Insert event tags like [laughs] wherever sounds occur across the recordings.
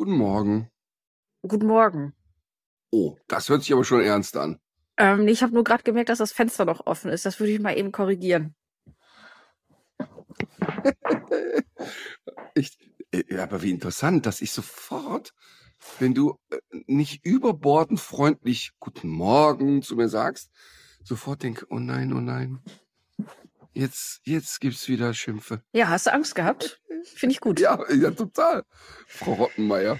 Guten Morgen. Guten Morgen. Oh, das hört sich aber schon ernst an. Ähm, ich habe nur gerade gemerkt, dass das Fenster noch offen ist. Das würde ich mal eben korrigieren. [laughs] ich, äh, aber wie interessant, dass ich sofort, wenn du äh, nicht überbordend freundlich Guten Morgen zu mir sagst, sofort denke, oh nein, oh nein. Jetzt, jetzt gibt's wieder Schimpfe. Ja, hast du Angst gehabt? Finde ich gut. Ja, ja, total. Frau Rottenmeier.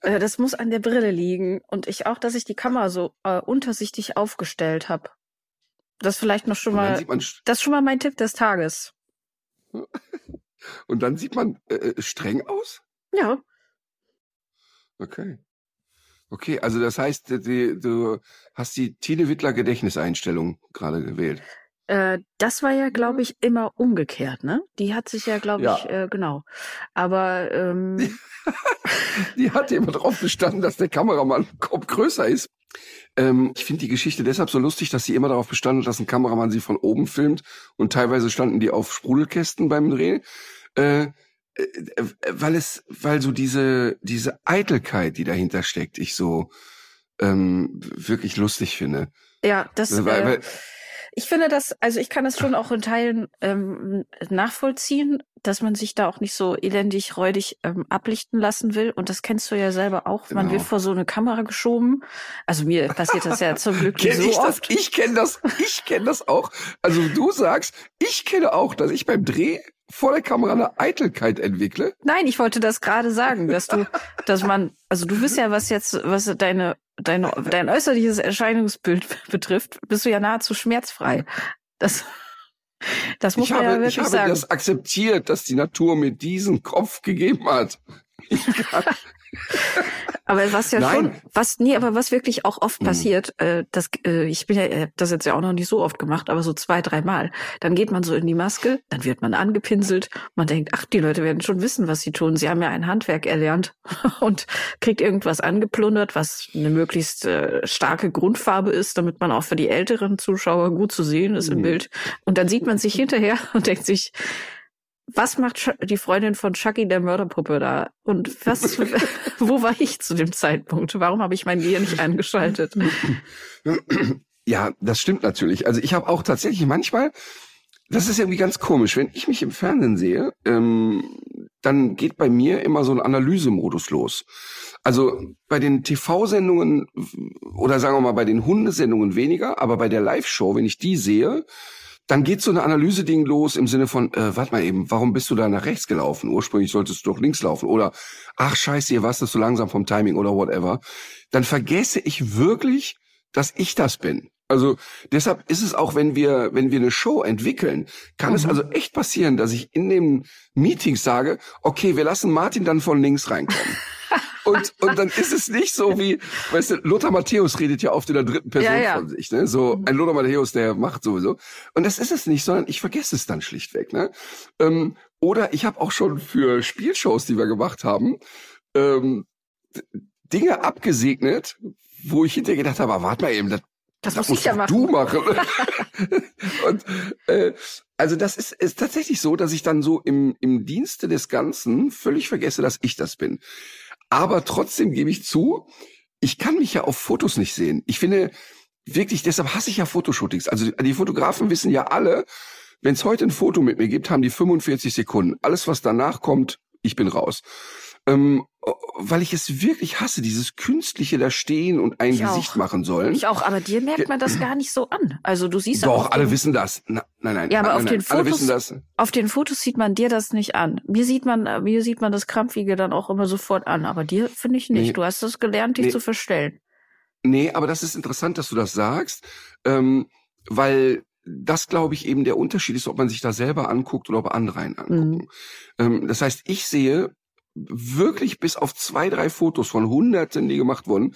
Äh, das muss an der Brille liegen. Und ich auch, dass ich die Kamera so äh, untersichtig aufgestellt habe. Das vielleicht noch schon mal. Das ist schon mal mein Tipp des Tages. Und dann sieht man äh, äh, streng aus? Ja. Okay. Okay, also das heißt, die, du hast die Tine Wittler Gedächtniseinstellung gerade gewählt. Äh, das war ja, glaube ich, immer umgekehrt, ne? Die hat sich ja, glaube Ja. ich, äh, genau. Aber ähm, [laughs] Die hat immer drauf bestanden, dass der Kameramann Kopf größer ist. Ähm, ich finde die Geschichte deshalb so lustig, dass sie immer darauf bestanden dass ein Kameramann sie von oben filmt und teilweise standen die auf Sprudelkästen beim Dreh. Äh, äh, weil es, weil so diese, diese Eitelkeit, die dahinter steckt, ich so ähm, wirklich lustig finde. ja, das. Weil, äh, weil, Ich finde das, also ich kann das schon auch in Teilen ähm, nachvollziehen, dass man sich da auch nicht so elendig räudig ähm, ablichten lassen will. Und das kennst du ja selber auch. Man Genau. wird vor so eine Kamera geschoben. Also mir passiert das ja [laughs] zum Glück nicht so ich das? oft. Ich kenne das. Ich kenne das auch. Also du sagst, ich kenne auch, dass ich beim Dreh vor der Kamera eine Eitelkeit entwickle. Nein, ich wollte das gerade sagen, dass du, [laughs] dass man, also du bist ja, was jetzt, was deine, deine, dein äußerliches Erscheinungsbild [laughs] betrifft, bist du ja nahezu schmerzfrei. Das, das muss ich man habe, ja ich wirklich habe sagen. das akzeptiert, dass die Natur mir diesen Kopf gegeben hat. Aber was ja Nein. schon, was, nee, aber was wirklich auch oft Mhm. passiert, äh, das, äh, ich bin ja, äh, das jetzt ja auch noch nicht so oft gemacht, aber so zwei, dreimal. Dann geht man so in die Maske, dann wird man angepinselt, man denkt, ach, die Leute werden schon wissen, was sie tun. Sie haben ja ein Handwerk erlernt [laughs] und kriegt irgendwas angeplundert, was eine möglichst äh, starke Grundfarbe ist, damit man auch für die älteren Zuschauer gut zu sehen ist im Mhm. Bild. Und dann sieht man sich hinterher [laughs] und denkt sich, was macht Ch- die Freundin von Chucky der Mörderpuppe da? Und was, [laughs] wo war ich zu dem Zeitpunkt? Warum habe ich mein Gehirn nicht eingeschaltet? [clears throat] Ja, das stimmt natürlich. Also ich habe auch tatsächlich manchmal, das ist irgendwie ganz komisch, wenn ich mich im Fernsehen sehe, ähm, dann geht bei mir immer so ein Analysemodus los. Also bei den TV-Sendungen oder sagen wir mal bei den Hundesendungen weniger, aber bei der Live-Show, wenn ich die sehe, dann geht so eine Analyse-Ding los im Sinne von, äh, warte mal eben, warum bist du da nach rechts gelaufen? Ursprünglich solltest du doch links laufen. Oder, ach scheiße, hier warst du so langsam vom Timing oder whatever. Dann vergesse ich wirklich, dass ich das bin. Also deshalb ist es auch, wenn wir, wenn wir eine Show entwickeln, kann es also echt passieren, dass ich in dem Meeting sage, okay, wir lassen Martin dann von links reinkommen. [laughs] Und, und dann ist es nicht so wie, weißt du, Lothar Matthäus redet ja oft in der dritten Person Ja, ja. von sich, ne? So, ein Lothar Matthäus, der macht sowieso. Und das ist es nicht, sondern ich vergesse es dann schlichtweg, ne? Ähm, oder ich habe auch schon für Spielshows, die wir gemacht haben, ähm, Dinge abgesegnet, wo ich hinterher gedacht habe, aber warte mal eben, das Das das muss ich ja musst machen. Du machen. [laughs] und äh, also das ist, ist tatsächlich so, dass ich dann so im, im Dienste des Ganzen völlig vergesse, dass ich das bin. Aber trotzdem gebe ich zu, ich kann mich ja auf Fotos nicht sehen. Ich finde wirklich, deshalb hasse ich ja Fotoshootings. Also die Fotografen wissen ja alle, wenn es heute ein Foto mit mir gibt, haben die 45 Sekunden. Alles, was danach kommt, ich bin raus. Ähm, weil ich es wirklich hasse, dieses künstliche da stehen und ein Ich Gesicht auch. machen sollen. Ich auch, aber dir merkt man das gar nicht so an. Also du siehst ja Doch, alle den, wissen das. Na, nein, nein. Ja, aber nein, auf nein, den Fotos- das. auf den Fotos sieht man dir das nicht an. Mir sieht man, mir sieht man das Krampfige dann auch immer sofort an, aber dir finde ich nicht. Nee. Du hast es gelernt, dich Nee. zu verstellen. Nee, aber das ist interessant, dass du das sagst, ähm, weil das glaube ich eben der Unterschied ist, ob man sich da selber anguckt oder ob andere einen angucken. Mhm. Ähm, das heißt, ich sehe wirklich bis auf zwei, drei Fotos von Hunderten, die gemacht wurden,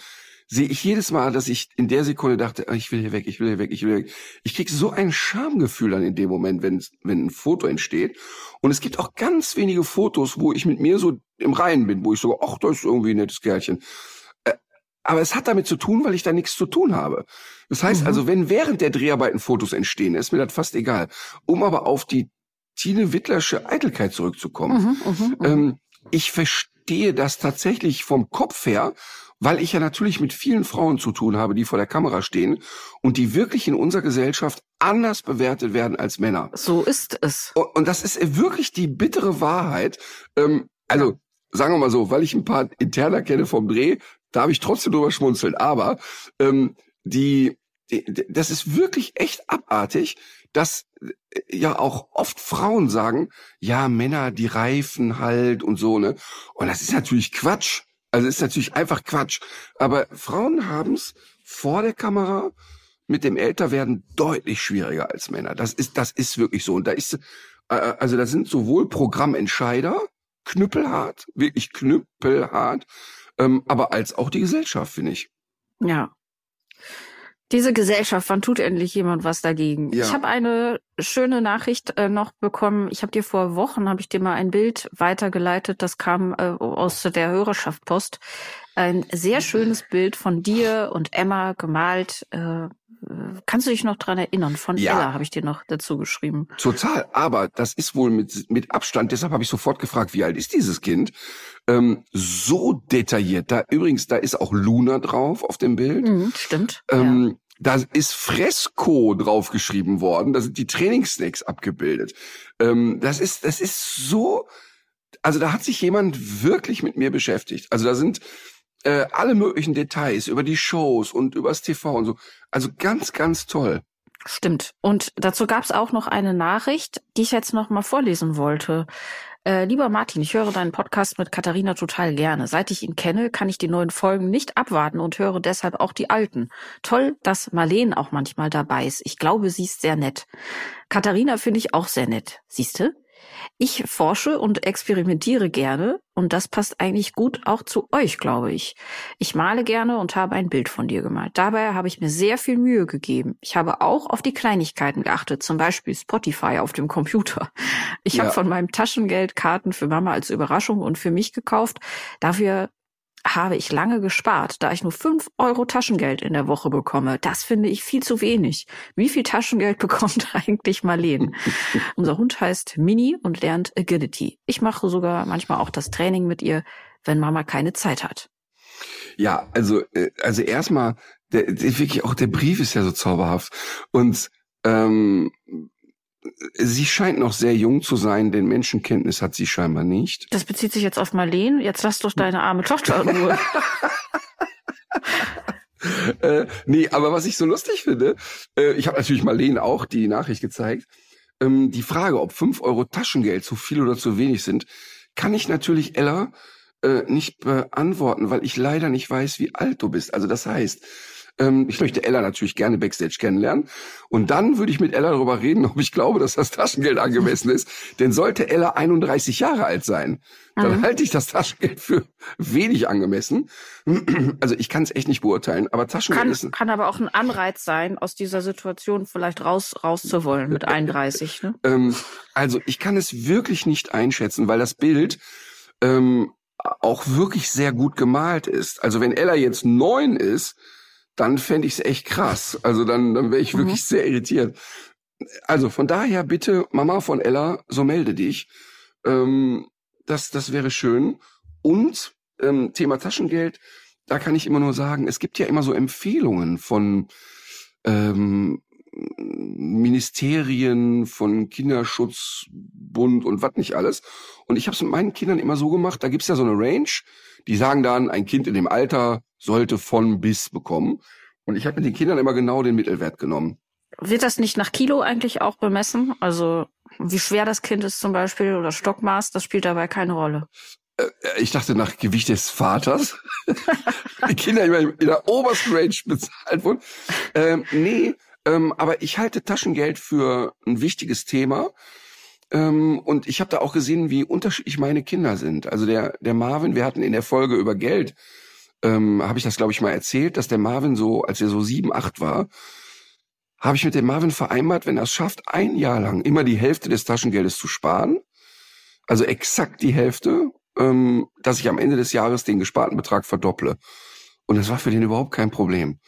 sehe ich jedes Mal, dass ich in der Sekunde dachte, ah, ich will hier weg, ich will hier weg, ich will hier weg. Ich kriege so ein Schamgefühl dann in dem Moment, wenn, wenn ein Foto entsteht. Und es gibt auch ganz wenige Fotos, wo ich mit mir so im Reinen bin, wo ich so, ach, das ist irgendwie ein nettes Kerlchen. Äh, aber es hat damit zu tun, weil ich da nichts zu tun habe. Das heißt mhm. also, wenn während der Dreharbeiten Fotos entstehen, ist mir das fast egal. Um aber auf die Tine Wittlersche Eitelkeit zurückzukommen. Mhm, mh, mh. Ähm, ich verstehe das tatsächlich vom Kopf her weil ich ja natürlich mit vielen Frauen zu tun habe, die vor der Kamera stehen und die wirklich in unserer Gesellschaft anders bewertet werden als Männer. So ist es. Und, das ist wirklich die bittere Wahrheit. Ähm, also sagen wir mal so, weil ich ein paar Interner kenne vom Dreh, darf ich trotzdem drüber schmunzeln. Aber ähm, die, die, das ist wirklich echt abartig, dass äh, ja auch oft Frauen sagen, ja, Männer, die reifen halt und so, ne? Und das ist natürlich Quatsch. Also ist natürlich einfach Quatsch. Aber Frauen haben es vor der Kamera mit dem Älterwerden deutlich schwieriger als Männer. Das ist, das ist wirklich so. Und da ist, äh, also da sind sowohl Programmentscheider, knüppelhart, wirklich knüppelhart, ähm, aber als auch die Gesellschaft, finde ich. Ja. Diese Gesellschaft, wann tut endlich jemand was dagegen? Ja. Ich habe eine schöne Nachricht äh, noch bekommen. Ich habe dir vor Wochen, habe ich dir mal ein Bild weitergeleitet, das kam äh, aus der Hörerschaft Post. Ein sehr schönes Bild von dir und Emma gemalt. Äh, kannst du dich noch dran erinnern? Von ja. Ella habe ich dir noch dazu geschrieben. Total, aber das ist wohl mit, mit Abstand, deshalb habe ich sofort gefragt, wie alt ist dieses Kind? Ähm, so detailliert. Da übrigens, da ist auch Luna drauf auf dem Bild. Mhm, stimmt. Ähm, ja. Da ist Fresco draufgeschrieben worden. Da sind die Trainingssnacks abgebildet. Ähm, das ist, das ist so, also da hat sich jemand wirklich mit mir beschäftigt. Also da sind äh, alle möglichen Details über die Shows und übers TV und so. Also ganz, ganz toll. Stimmt. Und dazu gab es auch noch eine Nachricht, die ich jetzt noch mal vorlesen wollte. Äh, lieber Martin, ich höre deinen Podcast mit Katharina total gerne. Seit ich ihn kenne, kann ich die neuen Folgen nicht abwarten und höre deshalb auch die alten. Toll, dass Marleen auch manchmal dabei ist. Ich glaube, sie ist sehr nett. Katharina finde ich auch sehr nett. Siehste? Ich forsche und experimentiere gerne und das passt eigentlich gut auch zu euch, glaube ich. Ich male gerne und habe ein Bild von dir gemalt. Dabei habe ich mir sehr viel Mühe gegeben. Ich habe auch auf die Kleinigkeiten geachtet, zum Beispiel Spotify auf dem Computer. Ich ja. habe von meinem Taschengeld Karten für Mama als Überraschung und für mich gekauft. Dafür habe ich lange gespart, da ich nur fünf Euro Taschengeld in der Woche bekomme. Das finde ich viel zu wenig. Wie viel Taschengeld [laughs] bekommt eigentlich Marleen? [laughs] Unser Hund heißt Mini und lernt Agility. Ich mache sogar manchmal auch das Training mit ihr, wenn Mama keine Zeit hat. Ja, also, äh, also erstmal, der, der, wirklich auch der Brief ist ja so zauberhaft. Und ähm, Sie scheint noch sehr jung zu sein, denn Menschenkenntnis hat sie scheinbar nicht. Das bezieht sich jetzt auf Marleen. Jetzt lass doch deine arme Tochter in Ruhe. [laughs] äh, nee, aber was ich so lustig finde, äh, ich habe natürlich Marleen auch die Nachricht gezeigt. Ähm, die Frage, ob fünf Euro Taschengeld zu viel oder zu wenig sind, kann ich natürlich Ella äh, nicht beantworten, weil ich leider nicht weiß, wie alt du bist. Also das heißt, ähm, ich möchte Ella natürlich gerne Backstage kennenlernen. Und dann würde ich mit Ella darüber reden, ob ich glaube, dass das Taschengeld angemessen ist. Denn sollte Ella 31 Jahre alt sein, dann mhm. halte ich das Taschengeld für wenig angemessen. Also ich kann es echt nicht beurteilen, aber Taschengeld kann, ist... Kann aber auch ein Anreiz sein, aus dieser Situation vielleicht raus rauszuwollen mit 31. Ne? ähm, also ich kann es wirklich nicht einschätzen, weil das Bild... Ähm, auch wirklich sehr gut gemalt ist. Also wenn Ella jetzt neun ist, dann fände ich es echt krass. Also dann, dann wäre ich mhm. wirklich sehr irritiert. Also von daher bitte, Mama von Ella, so melde dich. Ähm, das, das wäre schön. Und ähm, Thema Taschengeld, da kann ich immer nur sagen, es gibt ja immer so Empfehlungen von ähm, Ministerien, von Kinderschutzbund und was nicht alles. Und ich habe es mit meinen Kindern immer so gemacht, da gibt's ja so eine Range, die sagen dann, ein Kind in dem Alter sollte von bis bekommen. Und ich habe mit den Kindern immer genau den Mittelwert genommen. Wird das nicht nach Kilo eigentlich auch bemessen? Also wie schwer das Kind ist zum Beispiel oder Stockmaß, das spielt dabei keine Rolle. Äh, ich dachte nach Gewicht des Vaters. [laughs] die Kinder immer in der obersten Range bezahlt wurden. Ähm, nee, Ähm, aber ich halte Taschengeld für ein wichtiges Thema. Ähm, und ich habe da auch gesehen, wie unterschiedlich meine Kinder sind. Also der, der Marvin, wir hatten in der Folge über Geld, ähm, habe ich das, glaube ich, mal erzählt, dass der Marvin so, als er so sieben, acht war, habe ich mit dem Marvin vereinbart, wenn er es schafft, ein Jahr lang immer die Hälfte des Taschengeldes zu sparen, also exakt die Hälfte, ähm, dass ich am Ende des Jahres den gesparten Betrag verdopple. Und das war für den überhaupt kein Problem.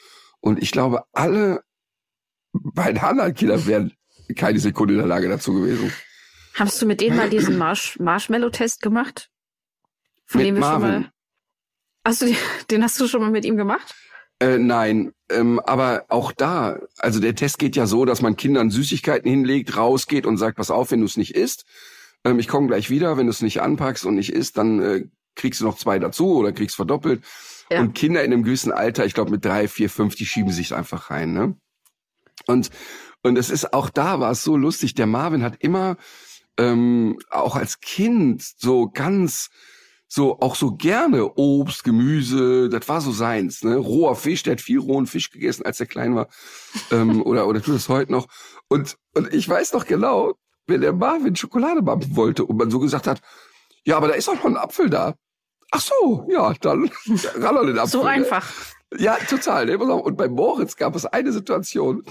Und ich glaube, alle beiden anderen Kinder wären keine Sekunde in der Lage dazu gewesen. Hast du mit denen mal diesen Marsh Marshmallow-Test gemacht? Von Mit dem wir schon Marvin? mal. Hast du den, [laughs] den hast du schon mal mit ihm gemacht? Äh, nein, ähm, aber auch da, also der Test geht ja so, dass man Kindern Süßigkeiten hinlegt, rausgeht und sagt, pass auf, wenn du es nicht isst, ähm, ich komme gleich wieder, wenn du es nicht anpackst und nicht isst, dann äh, kriegst du noch zwei dazu oder kriegst verdoppelt. Ja. Und Kinder in einem gewissen Alter, ich glaube mit drei, vier, fünf, die schieben sich einfach rein. Ne? Und und es ist auch da war es so lustig. Der Marvin hat immer ähm, auch als Kind so ganz so auch so gerne Obst, Gemüse, das war so seins, ne? Roher Fisch, der hat viel rohen Fisch gegessen, als er klein war. ähm, [laughs] oder oder tut es heute noch. Und und ich weiß noch genau, wenn der Marvin Schokolade machen wollte und man so gesagt hat, ja, aber da ist doch noch ein Apfel da. Ach so, ja, dann [laughs] ran an den Apfel. So ne? einfach. Ja, total. Ne? Und bei Moritz gab es eine Situation,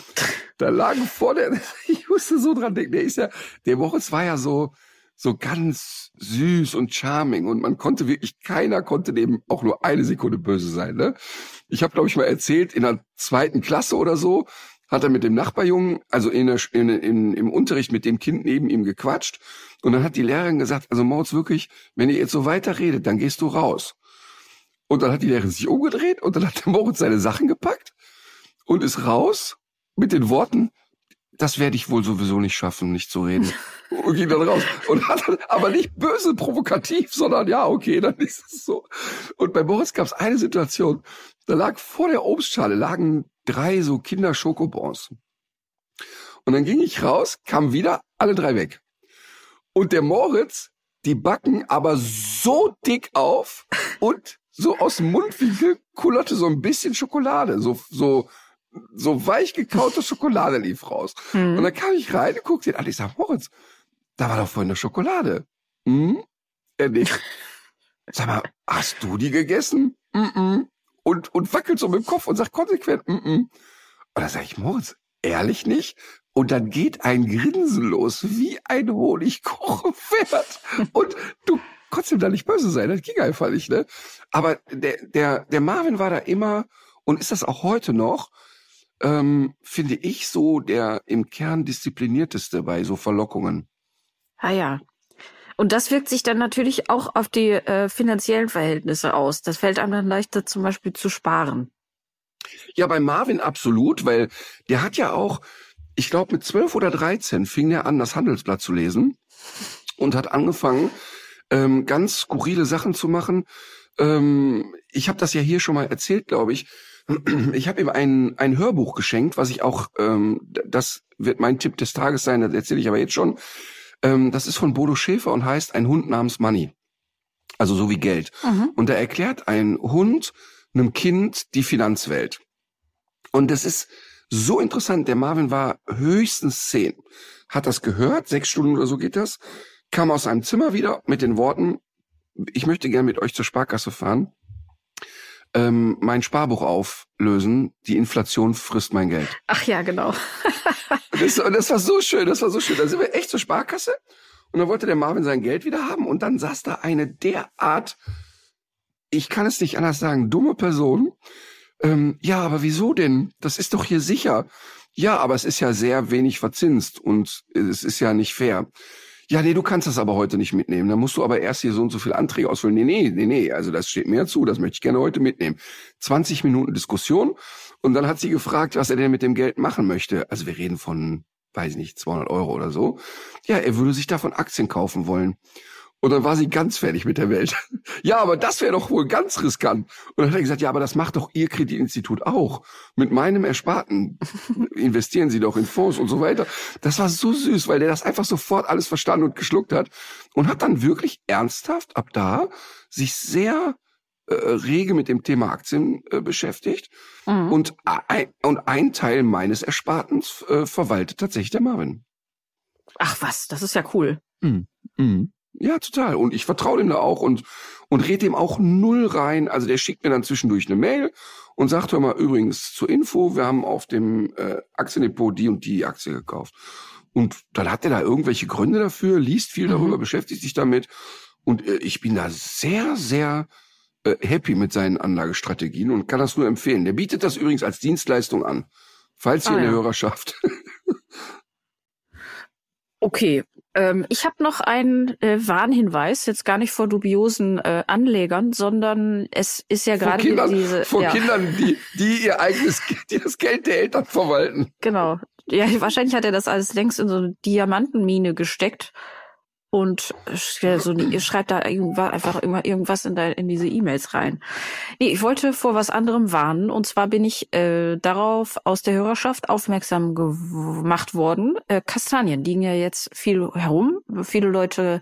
da lagen vor der, [laughs] ich musste so dran denken, der ist ja, der Moritz war ja so, so ganz süß und charming und man konnte wirklich, keiner konnte dem auch nur eine Sekunde böse sein. Ne? Ich habe, glaube ich, mal erzählt, in der zweiten Klasse oder so, hat er mit dem Nachbarjungen, also in der, in, in, im Unterricht mit dem Kind neben ihm gequatscht. Und dann hat die Lehrerin gesagt, also Moritz, wirklich, wenn ihr jetzt so weiter redet, dann gehst du raus. Und dann hat die Lehrerin sich umgedreht und dann hat der Moritz seine Sachen gepackt und ist raus mit den Worten, das werde ich wohl sowieso nicht schaffen, nicht zu reden. [laughs] Und ging dann raus. Und hat dann, aber nicht böse, provokativ, sondern ja, okay, dann ist es so. Und bei Moritz gab es eine Situation, da lag vor der Obstschale lagen drei so Kinder-Schokobons. Und dann ging ich raus, kam wieder, alle drei weg. Und der Moritz, die Backen aber so dick auf und so aus dem Mundwinkel kullerte so ein bisschen Schokolade, so, so, so weich gekaute Schokolade lief raus. Und Hm. dann kam ich rein und guckte ihn an. Ich sag, Moritz, da war doch vorhin eine Schokolade. Hm? Er nicht. [laughs] Sag mal, hast du die gegessen? Mm -mm. Und, und wackelt so mit dem Kopf und sagt konsequent, mm -mm. Und da sag ich, Moritz, ehrlich nicht? Und dann geht ein Grinsen los, wie ein Honigkuchenpferd. Und du ihm da nicht böse sein, das ging einfach nicht, ne? Aber der, der, der Marvin war da immer und ist das auch heute noch, ähm, finde ich so der im Kern disziplinierteste bei so Verlockungen. Ah ja. Und das wirkt sich dann natürlich auch auf die äh, finanziellen Verhältnisse aus. Das fällt einem dann leichter, zum Beispiel zu sparen. Ja, bei Marvin absolut, weil der hat ja auch, ich glaube mit 12 oder 13 fing er an, das Handelsblatt zu lesen und hat angefangen, ähm, ganz skurrile Sachen zu machen. Ähm, ich habe das ja hier schon mal erzählt, glaube ich. [clears throat] Ich habe ihm ein, ein Hörbuch geschenkt, was ich auch, ähm, das wird mein Tipp des Tages sein, das erzähle ich aber jetzt schon. Ähm, das ist von Bodo Schäfer und heißt Ein Hund namens Money. Also so wie Geld. Mhm. Und da erklärt ein Hund einem Kind die Finanzwelt. Und das ist so interessant. Der Marvin war höchstens zehn, hat das gehört, sechs Stunden oder so geht das, kam aus seinem Zimmer wieder mit den Worten, ich möchte gern mit euch zur Sparkasse fahren, ähm, mein Sparbuch auflösen, die Inflation frisst mein Geld. Ach ja, genau. [laughs] Das, das war so schön, das war so schön. Da sind wir echt zur Sparkasse und dann wollte der Marvin sein Geld wieder haben und dann saß da eine derart, ich kann es nicht anders sagen, dumme Person. Ähm, ja, aber wieso denn? Das ist doch hier sicher. Ja, aber es ist ja sehr wenig verzinst und es ist ja nicht fair. Ja, nee, du kannst das aber heute nicht mitnehmen. Dann musst du aber erst hier so und so viele Anträge ausfüllen. Nee, nee, nee, nee, also das steht mir zu, das möchte ich gerne heute mitnehmen. 20 Minuten Diskussion und dann hat sie gefragt, was er denn mit dem Geld machen möchte. Also wir reden von, weiß ich nicht, 200 Euro oder so. Ja, er würde sich davon Aktien kaufen wollen. Und dann war sie ganz fertig mit der Welt. [laughs] Ja, aber das wäre doch wohl ganz riskant. Und dann hat er gesagt, ja, aber das macht doch Ihr Kreditinstitut auch. Mit meinem Ersparten [laughs] investieren Sie doch in Fonds und so weiter. Das war so süß, weil der das einfach sofort alles verstanden und geschluckt hat und hat dann wirklich ernsthaft ab da sich sehr äh, rege mit dem Thema Aktien äh, beschäftigt. Mhm. Und, ein, und ein Teil meines Erspartens äh, verwaltet tatsächlich der Marvin. Ach was, das ist ja cool. Mhm. Mhm. Ja, total. Und ich vertraue dem da auch und, und red dem auch null rein. Also der schickt mir dann zwischendurch eine Mail und sagt, hör mal, übrigens zur Info, wir haben auf dem äh, Aktiendepot die und die Aktie gekauft. Und dann hat er da irgendwelche Gründe dafür, liest viel darüber, mhm. beschäftigt sich damit. Und äh, ich bin da sehr, sehr äh, happy mit seinen Anlagestrategien und kann das nur empfehlen. Der bietet das übrigens als Dienstleistung an, falls ihr ah, in der ja. Hörerschaft. [laughs] okay, ähm, ich habe noch einen äh, Warnhinweis, jetzt gar nicht vor dubiosen äh, Anlegern, sondern es ist ja gerade diese vor ja. Kindern, die die ihr eigenes die das Geld der Eltern verwalten. Genau. Ja, wahrscheinlich hat er das alles längst in so eine Diamantenmine gesteckt und so, ihr schreibt da einfach immer irgendwas in, in diese E-Mails rein. Nee, ich wollte vor was anderem warnen und zwar bin ich äh, darauf aus der Hörerschaft aufmerksam gemacht worden. Äh, Kastanien liegen ja jetzt viel herum. Viele Leute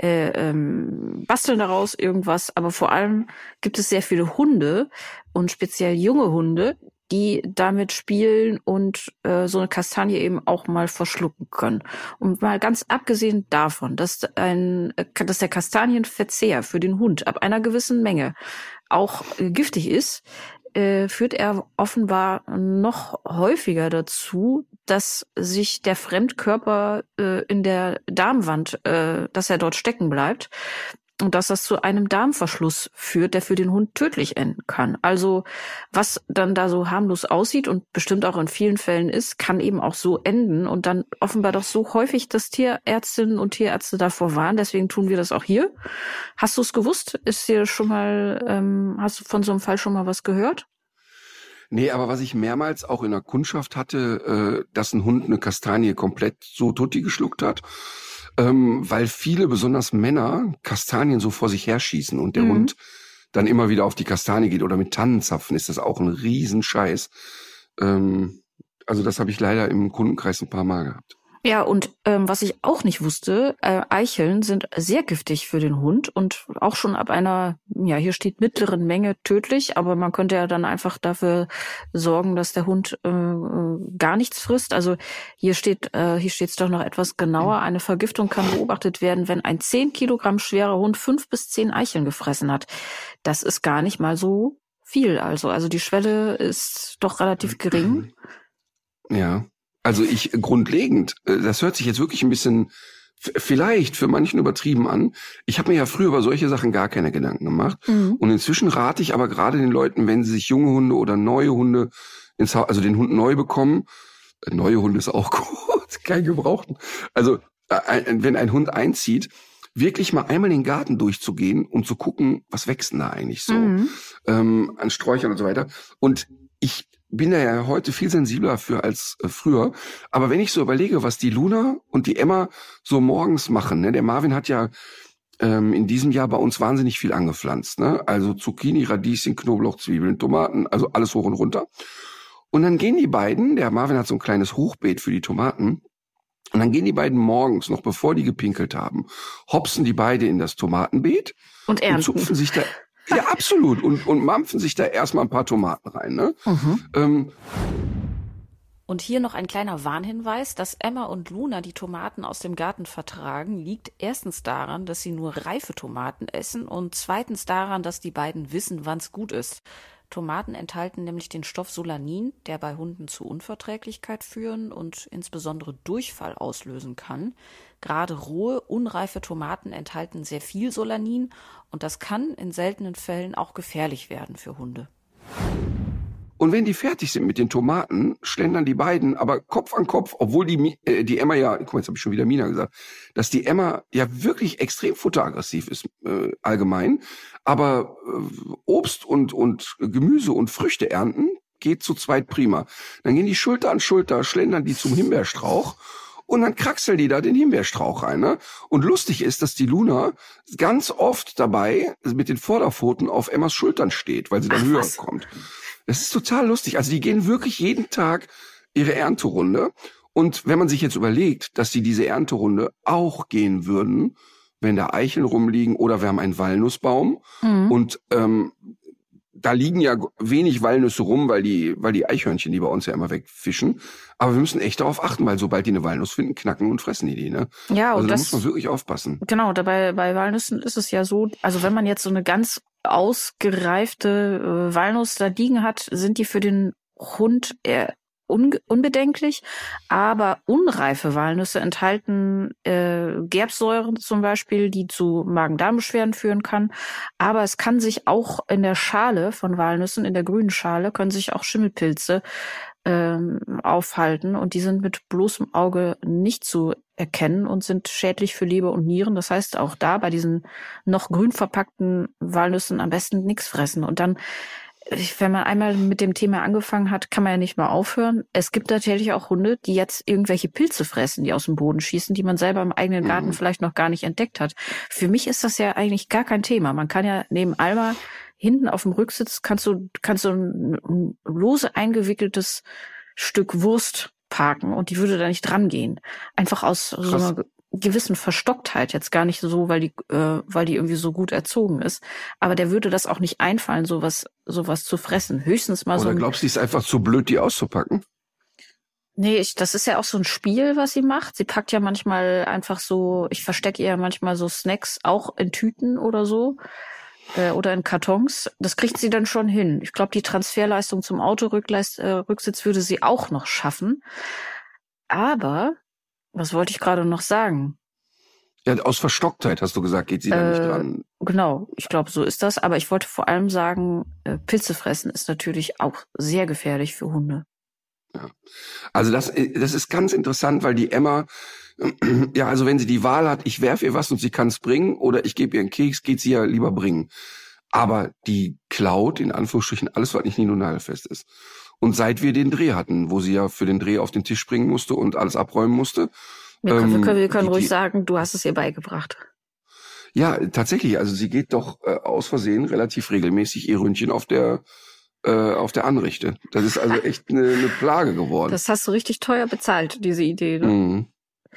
äh, ähm, basteln daraus irgendwas, aber vor allem gibt es sehr viele Hunde und speziell junge Hunde, die damit spielen und äh, so eine Kastanie eben auch mal verschlucken können. Und mal ganz abgesehen davon, dass ein, äh, dass der Kastanienverzehr für den Hund ab einer gewissen Menge auch giftig ist, äh, führt er offenbar noch häufiger dazu, dass sich der Fremdkörper äh, in der Darmwand, äh, dass er dort stecken bleibt und dass das zu einem Darmverschluss führt, der für den Hund tödlich enden kann. Also was dann da so harmlos aussieht und bestimmt auch in vielen Fällen ist, kann eben auch so enden und dann offenbar doch so häufig, dass Tierärztinnen und Tierärzte davor warnen. Deswegen tun wir das auch hier. Hast du es gewusst? Ist dir schon mal, ähm, hast du von so einem Fall schon mal was gehört? Nee, aber was ich mehrmals auch in der Kundschaft hatte, äh, dass ein Hund eine Kastanie komplett so tutti geschluckt hat ähm, weil viele, besonders Männer, Kastanien so vor sich herschießen und der mhm. Hund dann immer wieder auf die Kastanie geht oder mit Tannenzapfen ist das auch ein Riesenscheiß. Ähm, also das habe ich leider im Kundenkreis ein paar Mal gehabt. Ja, und ähm, was ich auch nicht wusste, äh, Eicheln sind sehr giftig für den Hund und auch schon ab einer, ja, hier steht mittleren Menge tödlich, aber man könnte ja dann einfach dafür sorgen, dass der Hund äh, gar nichts frisst. Also hier steht, äh, hier steht es doch noch etwas genauer. Eine Vergiftung kann beobachtet werden, wenn ein zehn Kilogramm schwerer Hund fünf bis zehn Eicheln gefressen hat. Das ist gar nicht mal so viel. Also, also die Schwelle ist doch relativ gering. Ja. Also ich grundlegend, äh, das hört sich jetzt wirklich ein bisschen vielleicht für manchen übertrieben an. Ich habe mir ja früher über solche Sachen gar keine Gedanken gemacht. Mhm. Und inzwischen rate ich aber gerade den Leuten, wenn sie sich junge Hunde oder neue Hunde ins Haus, also den Hund neu bekommen, äh, neue Hunde ist auch [laughs] gut, kein Gebrauchten. Also äh, wenn ein Hund einzieht, wirklich mal einmal den Garten durchzugehen und zu gucken, was wächst denn da eigentlich so mhm. ähm, an Sträuchern und so weiter. Und ich bin da ja heute viel sensibler für als äh, früher. Aber wenn ich so überlege, was die Luna und die Emma so morgens machen, ne? der Marvin hat ja ähm, in diesem Jahr bei uns wahnsinnig viel angepflanzt. Ne? Also Zucchini, Radieschen, Knoblauch, Zwiebeln, Tomaten, also alles hoch und runter. Und dann gehen die beiden, der Marvin hat so ein kleines Hochbeet für die Tomaten, und dann gehen die beiden morgens, noch bevor die gepinkelt haben, hopsen die beide in das Tomatenbeet und, ernten. und zupfen sich da ja, absolut. Und, und mampfen sich da erstmal ein paar Tomaten rein. Ne? Mhm. Ähm, und hier noch ein kleiner Warnhinweis, dass Emma und Luna die Tomaten aus dem Garten vertragen, liegt erstens daran, dass sie nur reife Tomaten essen und zweitens daran, dass die beiden wissen, wann's gut ist. Tomaten enthalten nämlich den Stoff Solanin, der bei Hunden zu Unverträglichkeit führen und insbesondere Durchfall auslösen kann. Gerade rohe, unreife Tomaten enthalten sehr viel Solanin und das kann in seltenen Fällen auch gefährlich werden für Hunde. Und wenn die fertig sind mit den Tomaten, schlendern die beiden aber Kopf an Kopf, obwohl die, äh, die Emma ja, guck mal, jetzt habe ich schon wieder Mina gesagt, dass die Emma ja wirklich extrem futteraggressiv ist äh, allgemein, aber äh, Obst und, und Gemüse und Früchte ernten geht zu zweit prima. Dann gehen die Schulter an Schulter, schlendern die zum Himbeerstrauch und dann kraxeln die da den Himbeerstrauch rein. Ne? Und lustig ist, dass die Luna ganz oft dabei mit den Vorderpfoten auf Emmas Schultern steht, weil sie dann Ach, höher was? kommt. Das ist total lustig. Also die gehen wirklich jeden Tag ihre Ernterunde. Und wenn man sich jetzt überlegt, dass sie diese Ernterunde auch gehen würden, wenn da Eicheln rumliegen oder wir haben einen Walnussbaum Mhm. und ähm, da liegen ja wenig Walnüsse rum, weil die, weil die Eichhörnchen die bei uns ja immer wegfischen. Aber wir müssen echt darauf achten, weil sobald die eine Walnuss finden, knacken und fressen die die, ne? Ja, Also und da das, muss man wirklich aufpassen. Genau, dabei bei Walnüssen ist es ja so, also wenn man jetzt so eine ganz ausgereifte äh, Walnuss da liegen hat, sind die für den Hund eher unbedenklich, aber unreife Walnüsse enthalten äh, Gerbsäuren zum Beispiel, die zu Magen-Darm-Beschwerden führen kann. Aber es kann sich auch in der Schale von Walnüssen, in der grünen Schale, können sich auch Schimmelpilze ähm, aufhalten und die sind mit bloßem Auge nicht zu erkennen und sind schädlich für Leber und Nieren. Das heißt, auch da bei diesen noch grün verpackten Walnüssen am besten nichts fressen. Und dann, wenn man einmal mit dem Thema angefangen hat, kann man ja nicht mehr aufhören. Es gibt natürlich auch Hunde, die jetzt irgendwelche Pilze fressen, die aus dem Boden schießen, die man selber im eigenen Garten Mhm. vielleicht noch gar nicht entdeckt hat. Für mich ist das ja eigentlich gar kein Thema. Man kann ja neben Alma hinten auf dem Rücksitz kannst du, kannst du ein, ein lose eingewickeltes Stück Wurst parken und die würde da nicht dran gehen. Einfach aus so Krass. einer ge- gewissen Verstocktheit, jetzt gar nicht so, weil die, äh, weil die irgendwie so gut erzogen ist. Aber der würde das auch nicht einfallen, sowas, sowas zu fressen. Höchstens mal so Oder glaubst du, die ist einfach zu blöd, die auszupacken? Nee, ich, das ist ja auch so ein Spiel, was sie macht. Sie packt ja manchmal einfach so, ich verstecke ihr ja manchmal so Snacks auch in Tüten oder so äh, oder in Kartons. Das kriegt sie dann schon hin. Ich glaube, die Transferleistung zum Autorücksitz äh, würde sie auch noch schaffen. Aber, was wollte ich gerade noch sagen? Ja, aus Verstocktheit hast du gesagt, geht sie da nicht Äh, dran. Genau, ich glaube, so ist das. Aber ich wollte vor allem sagen, äh, Pilze fressen ist natürlich auch sehr gefährlich für Hunde. Also das, äh, das ist ganz interessant, weil die Emma, ja, also wenn sie die Wahl hat, ich werfe ihr was und sie kann es bringen oder ich gebe ihr einen Keks, geht sie ja lieber bringen. Aber die klaut in Anführungsstrichen alles, was nicht ninonagelfest ist. Und seit wir den Dreh hatten, wo sie ja für den Dreh auf den Tisch springen musste und alles abräumen musste, Wir, können- wir Ähm, können, wir können die- ruhig sagen, du hast es ihr beigebracht. ja, tatsächlich, also sie geht doch äh, aus Versehen relativ regelmäßig ihr Ründchen auf der äh, auf der Anrichte. Das ist also [laughs] echt eine, eine Plage geworden. Das hast du richtig teuer bezahlt, diese Idee. Ne? Mhm.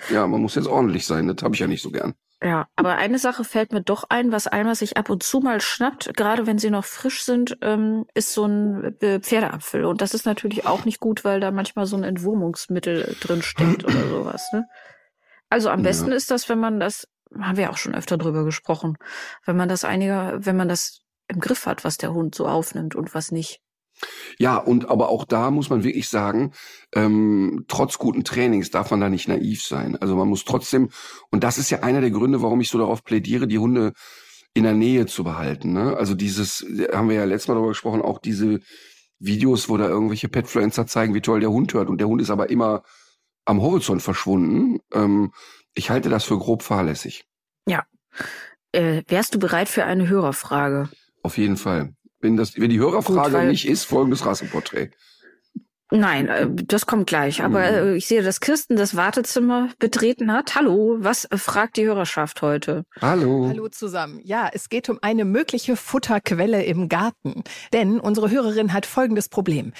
Ja, man muss jetzt ordentlich sein, das habe ich ja nicht so gern. Ja, aber eine Sache fällt mir doch ein, was Alma sich ab und zu mal schnappt, gerade wenn sie noch frisch sind, ähm, ist so ein äh, Pferdeapfel. Und das ist natürlich auch nicht gut, weil da manchmal so ein Entwurmungsmittel drin steckt oder sowas. Ne? Also am Ja. besten ist das, wenn man das, haben wir auch schon öfter drüber gesprochen, wenn man das einiger, wenn man das im Griff hat, was der Hund so aufnimmt und was nicht. Ja, und aber auch da muss man wirklich sagen, ähm, trotz guten Trainings darf man da nicht naiv sein. Also man muss trotzdem, und das ist ja einer der Gründe, warum ich so darauf plädiere, die Hunde in der Nähe zu behalten. Ne? Also dieses, haben wir ja letztes Mal darüber gesprochen, auch diese Videos, wo da irgendwelche Petfluencer zeigen, wie toll der Hund hört und der Hund ist aber immer am Horizont verschwunden. Ähm, ich halte das für grob fahrlässig. Äh, wärst du bereit für eine Hörerfrage? Auf jeden Fall. Wenn das, wenn die Hörerfrage Gut, nicht ist, folgendes Rassenporträt. Nein, äh, das kommt gleich. Aber Mhm. äh, ich sehe, dass Kirsten das Wartezimmer betreten hat. Hallo, was äh, fragt die Hörerschaft heute? Hallo. Hallo zusammen. Ja, es geht um eine mögliche Futterquelle im Garten. Denn unsere Hörerin hat folgendes Problem.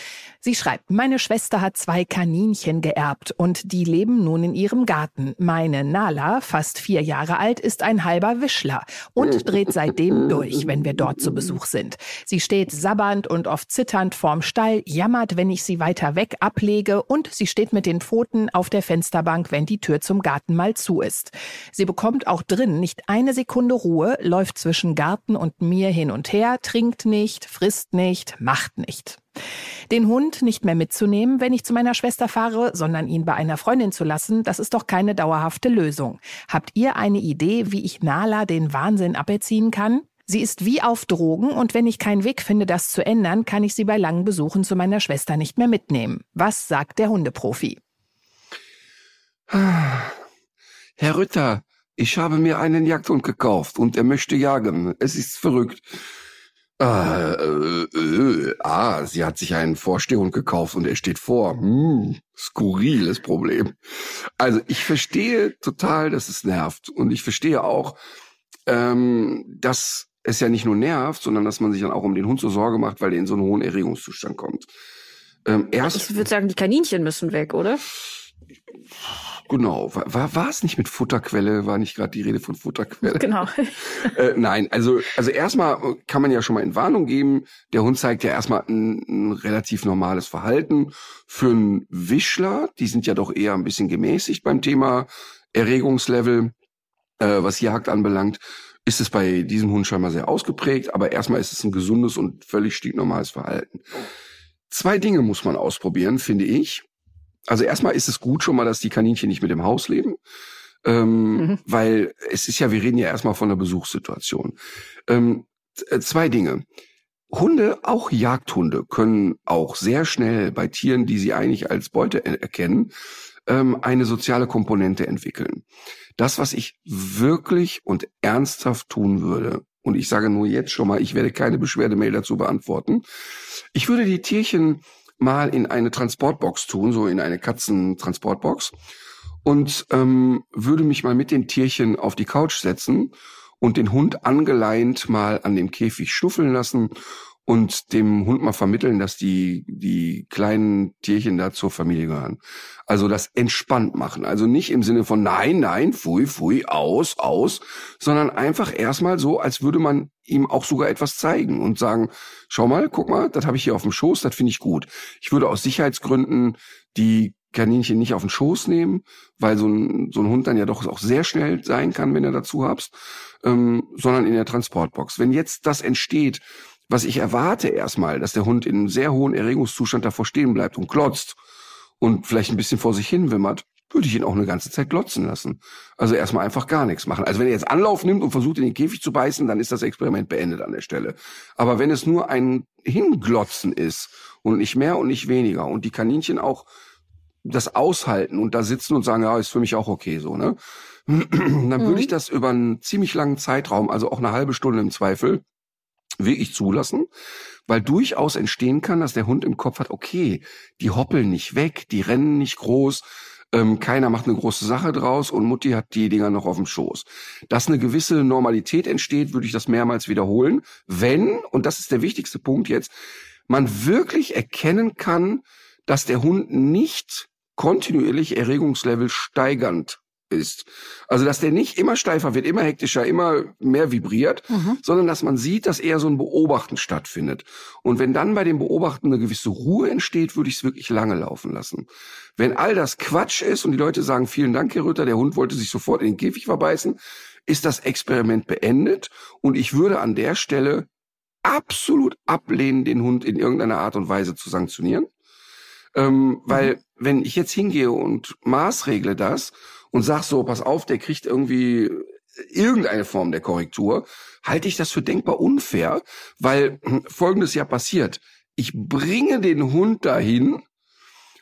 Sie schreibt, meine Schwester hat zwei Kaninchen geerbt und die leben nun in ihrem Garten. Meine Nala, fast vier Jahre alt, ist ein halber Wischler und [laughs] dreht seitdem durch, wenn wir dort zu Besuch sind. Sie steht sabbernd und oft zitternd vorm Stall, jammert, wenn ich sie weiter weg ablege und sie steht mit den Pfoten auf der Fensterbank, wenn die Tür zum Garten mal zu ist. Sie bekommt auch drin nicht eine Sekunde Ruhe, läuft zwischen Garten und mir hin und her, trinkt nicht, frisst nicht, macht nicht. Den Hund nicht mehr mitzunehmen, wenn ich zu meiner Schwester fahre, sondern ihn bei einer Freundin zu lassen, das ist doch keine dauerhafte Lösung. Habt ihr eine Idee, wie ich Nala den Wahnsinn aberziehen kann? Sie ist wie auf Drogen und wenn ich keinen Weg finde, das zu ändern, kann ich sie bei langen Besuchen zu meiner Schwester nicht mehr mitnehmen. Was sagt der Hundeprofi? Herr Ritter, ich habe mir einen Jagdhund gekauft und er möchte jagen. Es ist verrückt. Ah, äh, äh, ah, sie hat sich einen Vorstehhund gekauft und er steht vor. Hm, skurriles Problem. Also ich verstehe total, dass es nervt. Und ich verstehe auch, ähm, dass es ja nicht nur nervt, sondern dass man sich dann auch um den Hund so Sorge macht, weil er in so einen hohen Erregungszustand kommt. Ähm, erst Ich würde sagen, die Kaninchen müssen weg, oder? Genau. War, war, war es nicht mit Futterquelle? War nicht gerade die Rede von Futterquelle? Genau. [laughs] äh, nein, also, also erstmal kann man ja schon mal in Warnung geben. Der Hund zeigt ja erstmal ein, ein relativ normales Verhalten. Für einen Wischler, die sind ja doch eher ein bisschen gemäßigt beim Thema Erregungslevel, äh, was Jagd anbelangt, ist es bei diesem Hund scheinbar sehr ausgeprägt. Aber erstmal ist es ein gesundes und völlig stinknormales Verhalten. Zwei Dinge muss man ausprobieren, finde ich. Also erstmal ist es gut schon mal, dass die Kaninchen nicht mit im Haus leben. Ähm, mhm. Weil es ist ja, wir reden ja erstmal von einer Besuchssituation. Ähm, äh, zwei Dinge. Hunde, auch Jagdhunde, können auch sehr schnell bei Tieren, die sie eigentlich als Beute erkennen, ähm, eine soziale Komponente entwickeln. Das, was ich wirklich und ernsthaft tun würde, und ich sage nur jetzt schon mal, ich werde keine Beschwerdemail dazu beantworten, ich würde die Tierchen mal in eine Transportbox tun, so in eine Katzentransportbox und ähm, würde mich mal mit den Tierchen auf die Couch setzen und den Hund angeleint mal an dem Käfig schnuffeln lassen und dem Hund mal vermitteln, dass die, die kleinen Tierchen da zur Familie gehören. Also das entspannt machen. Also nicht im Sinne von nein, nein, fui, fui, aus, aus, sondern einfach erstmal so, als würde man ihm auch sogar etwas zeigen und sagen, schau mal, guck mal, das habe ich hier auf dem Schoß, das finde ich gut. Ich würde aus Sicherheitsgründen die Kaninchen nicht auf den Schoß nehmen, weil so ein, so ein Hund dann ja doch auch sehr schnell sein kann, wenn er dazu habst, ähm, sondern in der Transportbox. Wenn jetzt das entsteht, was ich erwarte erstmal, dass der Hund in einem sehr hohen Erregungszustand davor stehen bleibt und glotzt und vielleicht ein bisschen vor sich hin wimmert, würde ich ihn auch eine ganze Zeit glotzen lassen. Also erstmal einfach gar nichts machen. Also wenn er jetzt Anlauf nimmt und versucht, in den Käfig zu beißen, dann ist das Experiment beendet an der Stelle. Aber wenn es nur ein Hinglotzen ist und nicht mehr und nicht weniger und die Kaninchen auch das aushalten und da sitzen und sagen, ja, ist für mich auch okay so, ne? [clears throat] Dann mhm. würde ich das über einen ziemlich langen Zeitraum, also auch eine halbe Stunde im Zweifel, wirklich zulassen, weil durchaus entstehen kann, dass der Hund im Kopf hat, okay, die hoppeln nicht weg, die rennen nicht groß, ähm, keiner macht eine große Sache draus und Mutti hat die Dinger noch auf dem Schoß. Dass eine gewisse Normalität entsteht, würde ich das mehrmals wiederholen, wenn, und das ist der wichtigste Punkt jetzt, man wirklich erkennen kann, dass der Hund nicht kontinuierlich Erregungslevel steigernd ist. Also, dass der nicht immer steifer wird, immer hektischer, immer mehr vibriert, mhm. sondern dass man sieht, dass eher so ein Beobachten stattfindet. Und wenn dann bei dem Beobachten eine gewisse Ruhe entsteht, würde ich es wirklich lange laufen lassen. Wenn all das Quatsch ist und die Leute sagen, vielen Dank, Herr Rütter, der Hund wollte sich sofort in den Käfig verbeißen, ist das Experiment beendet und ich würde an der Stelle absolut ablehnen, den Hund in irgendeiner Art und Weise zu sanktionieren. Ähm, weil mhm. wenn ich jetzt hingehe und maßregle das und sag so, pass auf, der kriegt irgendwie irgendeine Form der Korrektur, halte ich das für denkbar unfair, weil hm, Folgendes ja passiert. Ich bringe den Hund dahin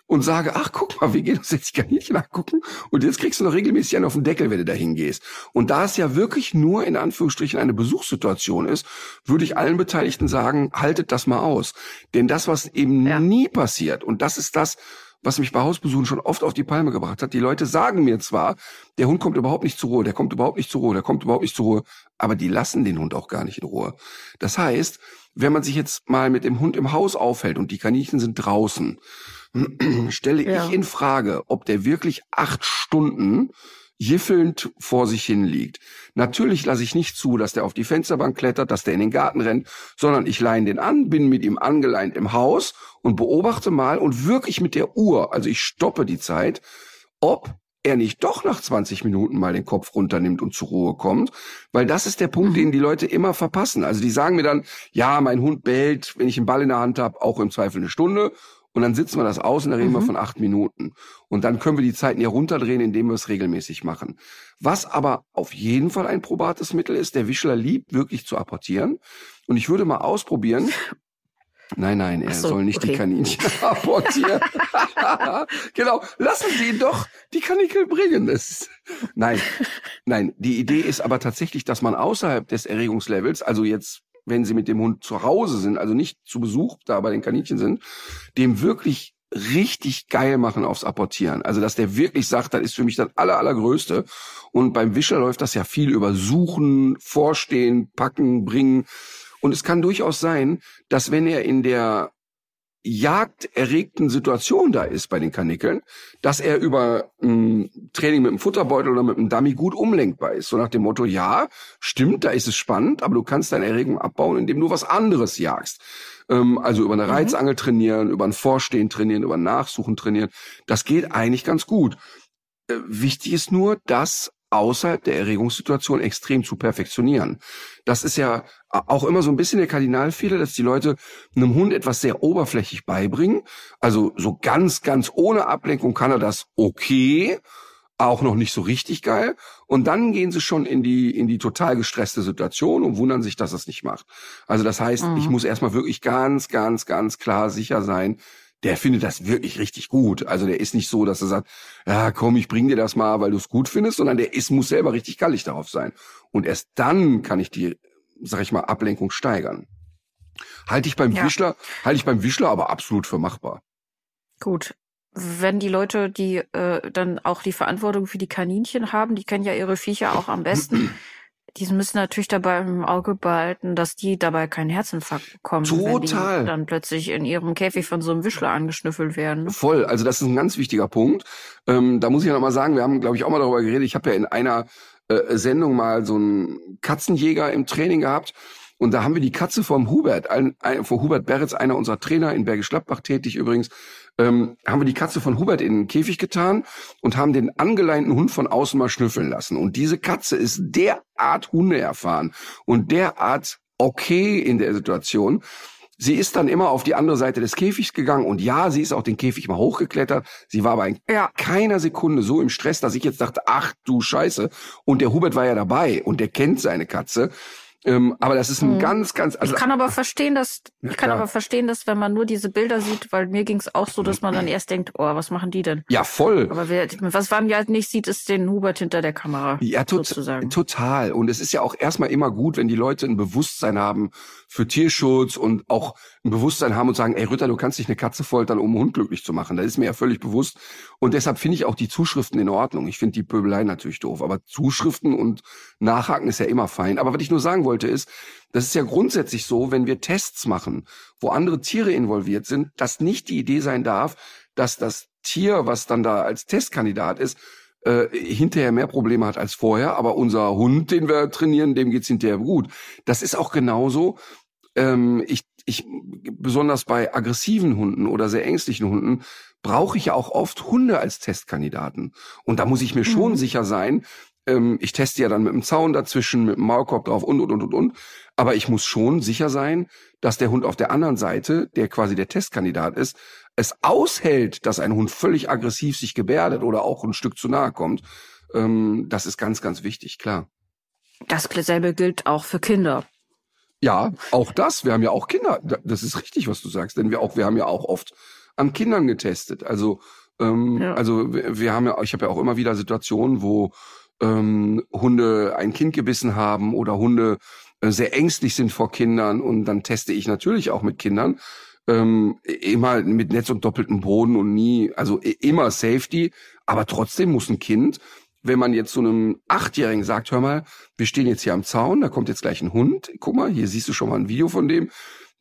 und sage, ach, guck mal, wir gehen uns jetzt die Kaninchen angucken und jetzt kriegst du noch regelmäßig einen auf den Deckel, wenn du dahin gehst. Und da es ja wirklich nur in Anführungsstrichen eine Besuchssituation ist, würde ich allen Beteiligten sagen, haltet das mal aus. Denn das, was eben ja. nie passiert, und das ist das, was mich bei Hausbesuchen schon oft auf die Palme gebracht hat. Die Leute sagen mir zwar, der Hund kommt überhaupt nicht zur Ruhe, der kommt überhaupt nicht zur Ruhe, der kommt überhaupt nicht zur Ruhe, aber die lassen den Hund auch gar nicht in Ruhe. Das heißt, wenn man sich jetzt mal mit dem Hund im Haus aufhält und die Kaninchen sind draußen, [clears throat] stelle ja. ich in Frage, ob der wirklich acht Stunden jiffelnd vor sich hin liegt. Natürlich lasse ich nicht zu, dass der auf die Fensterbank klettert, dass der in den Garten rennt, sondern ich leihe den an, bin mit ihm angeleint im Haus und beobachte mal und wirklich mit der Uhr, also ich stoppe die Zeit, ob er nicht doch nach 20 Minuten mal den Kopf runternimmt und zur Ruhe kommt, weil das ist der Punkt, den die Leute immer verpassen. Also die sagen mir dann, ja, mein Hund bellt, wenn ich einen Ball in der Hand habe, auch im Zweifel eine Stunde und dann sitzen wir das aus und dann reden mhm. wir von acht Minuten. Und dann können wir die Zeiten ja runterdrehen, indem wir es regelmäßig machen. Was aber auf jeden Fall ein probates Mittel ist, der Wischler liebt wirklich zu apportieren. Und ich würde mal ausprobieren. [laughs] Nein, nein, er so, soll nicht okay. die Kaninchen [laughs] apportieren. [laughs] genau, lassen Sie ihn doch die Kanikel bringen. Das nein, nein, die Idee ist aber tatsächlich, dass man außerhalb des Erregungslevels, also jetzt wenn sie mit dem Hund zu Hause sind, also nicht zu Besuch da bei den Kaninchen sind, dem wirklich richtig geil machen aufs Apportieren. Also, dass der wirklich sagt, das ist für mich das aller, allergrößte. Und beim Wischer läuft das ja viel über Suchen, Vorstehen, Packen, Bringen. Und es kann durchaus sein, dass wenn er in der jagderregten Situation da ist bei den Kanickeln, dass er über ein Training mit einem Futterbeutel oder mit einem Dummy gut umlenkbar ist. So nach dem Motto, ja, stimmt, da ist es spannend, aber du kannst deine Erregung abbauen, indem du was anderes jagst. Ähm, also über eine mhm. Reizangel trainieren, über ein Vorstehen trainieren, über ein Nachsuchen trainieren. Das geht eigentlich ganz gut. Äh, wichtig ist nur, dass außerhalb der Erregungssituation extrem zu perfektionieren. Das ist ja auch immer so ein bisschen der Kardinalfehler, dass die Leute einem Hund etwas sehr oberflächlich beibringen. Also so ganz, ganz ohne Ablenkung kann er das okay, auch noch nicht so richtig geil. Und dann gehen sie schon in die, in die total gestresste Situation und wundern sich, dass es nicht macht. Also das heißt, mhm. ich muss erstmal wirklich ganz, ganz, ganz klar sicher sein, der findet das wirklich richtig gut. Also der ist nicht so, dass er sagt, ja komm, ich bring dir das mal, weil du es gut findest, sondern der ist, muss selber richtig gallig darauf sein. Und erst dann kann ich die, sag ich mal, Ablenkung steigern. Halte ich beim ja. Wischler, halte ich beim Wischler aber absolut für machbar. Gut. Wenn die Leute, die äh, dann auch die Verantwortung für die Kaninchen haben, die kennen ja ihre Viecher auch am besten. Die müssen natürlich dabei im Auge behalten, dass die dabei keinen Herzinfarkt bekommen, Total. wenn die dann plötzlich in ihrem Käfig von so einem Wischler angeschnüffelt werden. Voll, also das ist ein ganz wichtiger Punkt. Ähm, da muss ich ja nochmal sagen, wir haben, glaube ich, auch mal darüber geredet. Ich habe ja in einer äh, Sendung mal so einen Katzenjäger im Training gehabt. Und da haben wir die Katze vom Hubert, ein, ein, von Hubert Beretz, einer unserer Trainer in Bergisch Gladbach tätig übrigens, ähm, haben wir die Katze von Hubert in den Käfig getan und haben den angeleinten Hund von außen mal schnüffeln lassen. Und diese Katze ist derart Hunde erfahren und derart okay in der Situation. Sie ist dann immer auf die andere Seite des Käfigs gegangen und ja, sie ist auch den Käfig mal hochgeklettert. Sie war aber in keiner Sekunde so im Stress, dass ich jetzt dachte, ach du Scheiße. Und der Hubert war ja dabei und der kennt seine Katze. Ähm, aber das ist ein mhm. ganz, ganz. Also, ich kann aber verstehen, dass ich kann aber verstehen, dass wenn man nur diese Bilder sieht, weil mir ging es auch so, dass man dann erst denkt, oh, was machen die denn? Ja, voll. Aber wer, was man ja halt nicht sieht, ist den Hubert hinter der Kamera. Ja, tot, sozusagen. total. Und es ist ja auch erstmal immer gut, wenn die Leute ein Bewusstsein haben für Tierschutz und auch ein Bewusstsein haben und sagen, ey Ritter, du kannst dich eine Katze foltern, um einen Hund glücklich zu machen. Das ist mir ja völlig bewusst. Und deshalb finde ich auch die Zuschriften in Ordnung. Ich finde die Pöbelei natürlich doof. Aber Zuschriften und Nachhaken ist ja immer fein. Aber was ich nur sagen wollte ist, das ist ja grundsätzlich so, wenn wir Tests machen, wo andere Tiere involviert sind, dass nicht die Idee sein darf, dass das Tier, was dann da als Testkandidat ist, äh, hinterher mehr Probleme hat als vorher, aber unser Hund, den wir trainieren, dem geht's hinterher gut. Das ist auch genauso. Ähm, ich, ich, besonders bei aggressiven Hunden oder sehr ängstlichen Hunden, brauche ich ja auch oft Hunde als Testkandidaten. Und da muss ich mir schon mhm. sicher sein, ähm, ich teste ja dann mit dem Zaun dazwischen, mit dem Maulkorb drauf und, und, und, und, und. Aber ich muss schon sicher sein, dass der Hund auf der anderen Seite, der quasi der Testkandidat ist, es aushält, dass ein Hund völlig aggressiv sich gebärdet oder auch ein Stück zu nahe kommt. Ähm, das ist ganz, ganz wichtig, klar. Dasselbe gilt auch für Kinder. Ja, auch das. Wir haben ja auch Kinder. Das ist richtig, was du sagst, denn wir auch, wir haben ja auch oft an Kindern getestet. Also, ähm, ja. also wir, wir haben ja, ich habe ja auch immer wieder Situationen, wo ähm, Hunde ein Kind gebissen haben oder Hunde äh, sehr ängstlich sind vor Kindern und dann teste ich natürlich auch mit Kindern ähm, immer mit Netz und doppeltem Boden und nie, also immer Safety, aber trotzdem muss ein Kind, wenn man jetzt so einem Achtjährigen sagt, hör mal, wir stehen jetzt hier am Zaun, da kommt jetzt gleich ein Hund, guck mal, hier siehst du schon mal ein Video von dem,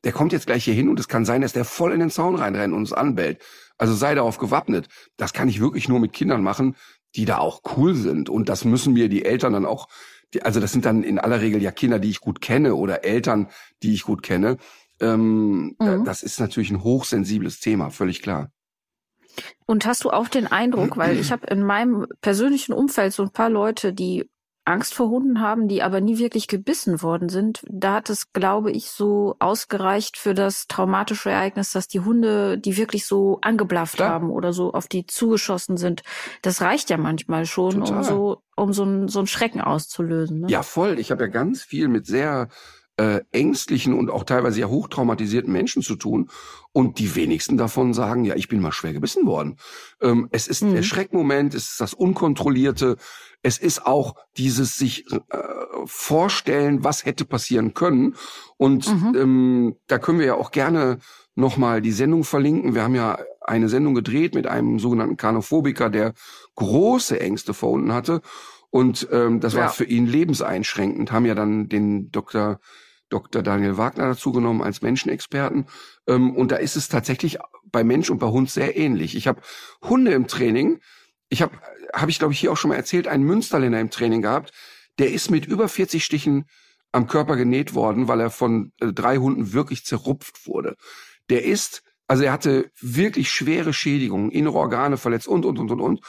der kommt jetzt gleich hier hin und es kann sein, dass der voll in den Zaun reinrennt und uns anbellt. Also sei darauf gewappnet. Das kann ich wirklich nur mit Kindern machen, die da auch cool sind. Und das müssen mir die Eltern dann auch, also das sind dann in aller Regel ja Kinder, die ich gut kenne oder Eltern, die ich gut kenne. Ähm, mhm. Das ist natürlich ein hochsensibles Thema, völlig klar. Und hast du auch den Eindruck, weil [clears throat] ich habe in meinem persönlichen Umfeld so ein paar Leute, die Angst vor Hunden haben, die aber nie wirklich gebissen worden sind. Da hat es, glaube ich, so ausgereicht für das traumatische Ereignis, dass die Hunde, die wirklich so angeblafft Klar. haben oder so auf die zugeschossen sind, das reicht ja manchmal schon, Total. um so um so ein, so Schrecken auszulösen. Ne? Ja, voll. Ich habe ja ganz viel mit sehr äh, ängstlichen und auch teilweise ja hochtraumatisierten Menschen zu tun. Und die wenigsten davon sagen, ja, ich bin mal schwer gebissen worden. Ähm, es ist mhm. der Schreckmoment, es ist das Unkontrollierte, es ist auch dieses sich äh, vorstellen, was hätte passieren können. Und mhm. ähm, da können wir ja auch gerne nochmal die Sendung verlinken. Wir haben ja eine Sendung gedreht mit einem sogenannten Kanophobiker, der große Ängste vor Hunden hatte. Und ähm, das war ja. für ihn lebenseinschränkend. Haben ja dann den Dr Dr. Daniel Wagner dazu genommen als Menschenexperten. Ähm, und da ist es tatsächlich bei Mensch und bei Hund sehr ähnlich. Ich habe Hunde im Training. Ich habe, habe ich glaube ich hier auch schon mal erzählt, einen Münsterländer im Training gehabt. Der ist mit über 40 Stichen am Körper genäht worden, weil er von äh, drei Hunden wirklich zerrupft wurde. Der ist, also er hatte wirklich schwere Schädigungen, innere Organe verletzt und, und, und, und, und.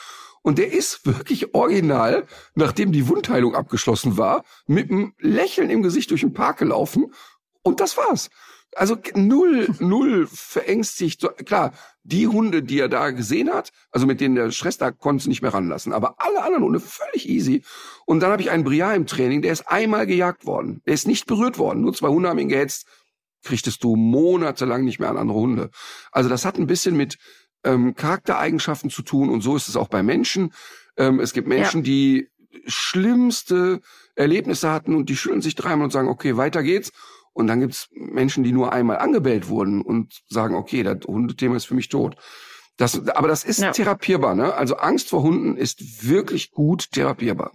Und der ist wirklich original, nachdem die Wundheilung abgeschlossen war, mit einem Lächeln im Gesicht durch den Park gelaufen. Und das war's. Also null, [laughs] null verängstigt. Klar, die Hunde, die er da gesehen hat, also mit denen der Stress da konnte nicht mehr ranlassen. Aber alle anderen Hunde völlig easy. Und dann habe ich einen Briar im Training, der ist einmal gejagt worden. Der ist nicht berührt worden. Nur zwei Hunde haben ihn gehetzt. Kriegtest du monatelang nicht mehr an andere Hunde. Also das hat ein bisschen mit ähm, Charaktereigenschaften zu tun und so ist es auch bei Menschen. Ähm, es gibt Menschen, ja. die schlimmste Erlebnisse hatten und die schütteln sich dreimal und sagen, okay, weiter geht's. Und dann gibt's Menschen, die nur einmal angebellt wurden und sagen, okay, das Hundethema ist für mich tot. Das, aber das ist ja. therapierbar, ne? Also Angst vor Hunden ist wirklich gut therapierbar.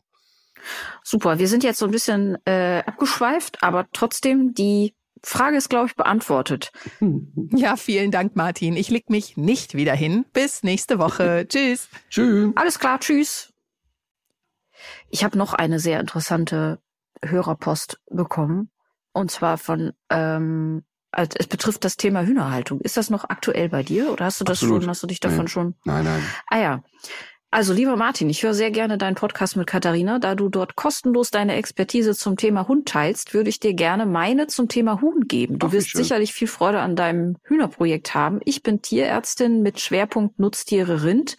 Super, wir sind jetzt so ein bisschen äh, abgeschweift, aber trotzdem die Frage ist, glaube ich, beantwortet. [laughs] Ja, vielen Dank, Martin. Ich leg mich nicht wieder hin. Bis nächste Woche. [laughs] tschüss. Tschüss. Alles klar, tschüss. Ich habe noch eine sehr interessante Hörerpost bekommen. Und zwar von, ähm, also es betrifft das Thema Hühnerhaltung. Ist das noch aktuell bei dir oder hast du das Absolut. schon, hast du dich davon nein. schon? Nein, nein. Ah ja. Also lieber Martin, ich höre sehr gerne deinen Podcast mit Katharina. Da du dort kostenlos deine Expertise zum Thema Hund teilst, würde ich dir gerne meine zum Thema Huhn geben. Du Ach, wirst sicherlich viel Freude an deinem Hühnerprojekt haben. Ich bin Tierärztin mit Schwerpunkt Nutztiere Rind,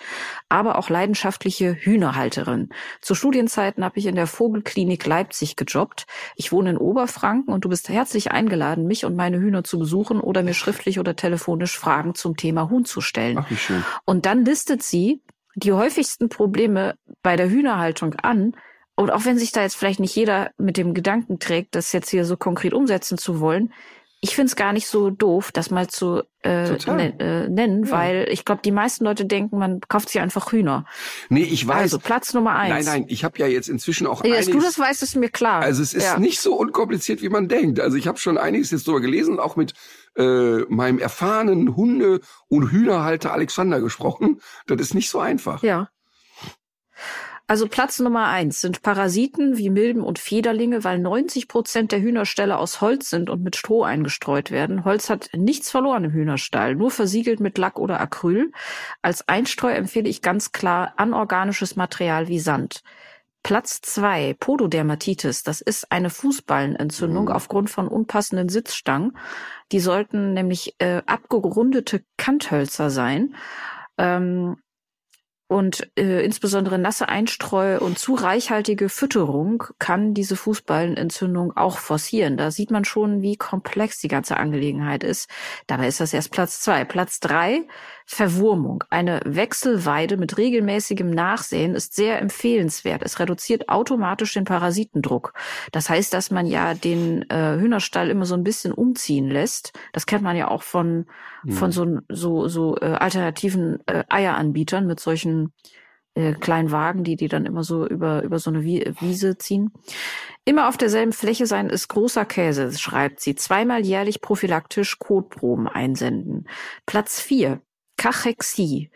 aber auch leidenschaftliche Hühnerhalterin. Zu Studienzeiten habe ich in der Vogelklinik Leipzig gejobbt. Ich wohne in Oberfranken und du bist herzlich eingeladen, mich und meine Hühner zu besuchen oder mir schriftlich oder telefonisch Fragen zum Thema Huhn zu stellen. Ach, wie schön. Und dann listet sie die häufigsten Probleme bei der Hühnerhaltung an. Und auch wenn sich da jetzt vielleicht nicht jeder mit dem Gedanken trägt, das jetzt hier so konkret umsetzen zu wollen, ich finde es gar nicht so doof, das mal zu äh, nen, äh, nennen, ja. weil ich glaube, die meisten Leute denken, man kauft sich einfach Hühner. Nee, ich weiß. Also Platz Nummer eins. Nein, nein, ich habe ja jetzt inzwischen auch nee, einiges. Dass du das weißt, ist mir klar. Also es ist ja. nicht so unkompliziert, wie man denkt. Also ich habe schon einiges jetzt drüber gelesen, auch mit äh, meinem erfahrenen Hunde- und Hühnerhalter Alexander gesprochen. Das ist nicht so einfach. Ja. Also Platz Nummer eins sind Parasiten wie Milben und Federlinge, weil 90 Prozent der Hühnerställe aus Holz sind und mit Stroh eingestreut werden. Holz hat nichts verloren im Hühnerstall, nur versiegelt mit Lack oder Acryl. Als Einstreu empfehle ich ganz klar anorganisches Material wie Sand. Platz zwei Pododermatitis. Das ist eine Fußballenentzündung mhm. aufgrund von unpassenden Sitzstangen. Die sollten nämlich äh, abgerundete Kanthölzer sein. Ähm, und äh, insbesondere nasse Einstreu und zu reichhaltige Fütterung kann diese Fußballenentzündung auch forcieren. Da sieht man schon, wie komplex die ganze Angelegenheit ist. Dabei ist das erst Platz zwei. Platz drei Verwurmung. Eine Wechselweide mit regelmäßigem Nachsehen ist sehr empfehlenswert. Es reduziert automatisch den Parasitendruck. Das heißt, dass man ja den äh, Hühnerstall immer so ein bisschen umziehen lässt. Das kennt man ja auch von, mhm. von so, so, so äh, alternativen äh, Eieranbietern mit solchen äh, kleinen Wagen, die die dann immer so über, über so eine Wiese ziehen. Immer auf derselben Fläche sein ist großer Käse, schreibt sie. Zweimal jährlich prophylaktisch Kotproben einsenden. Platz vier Kachexie.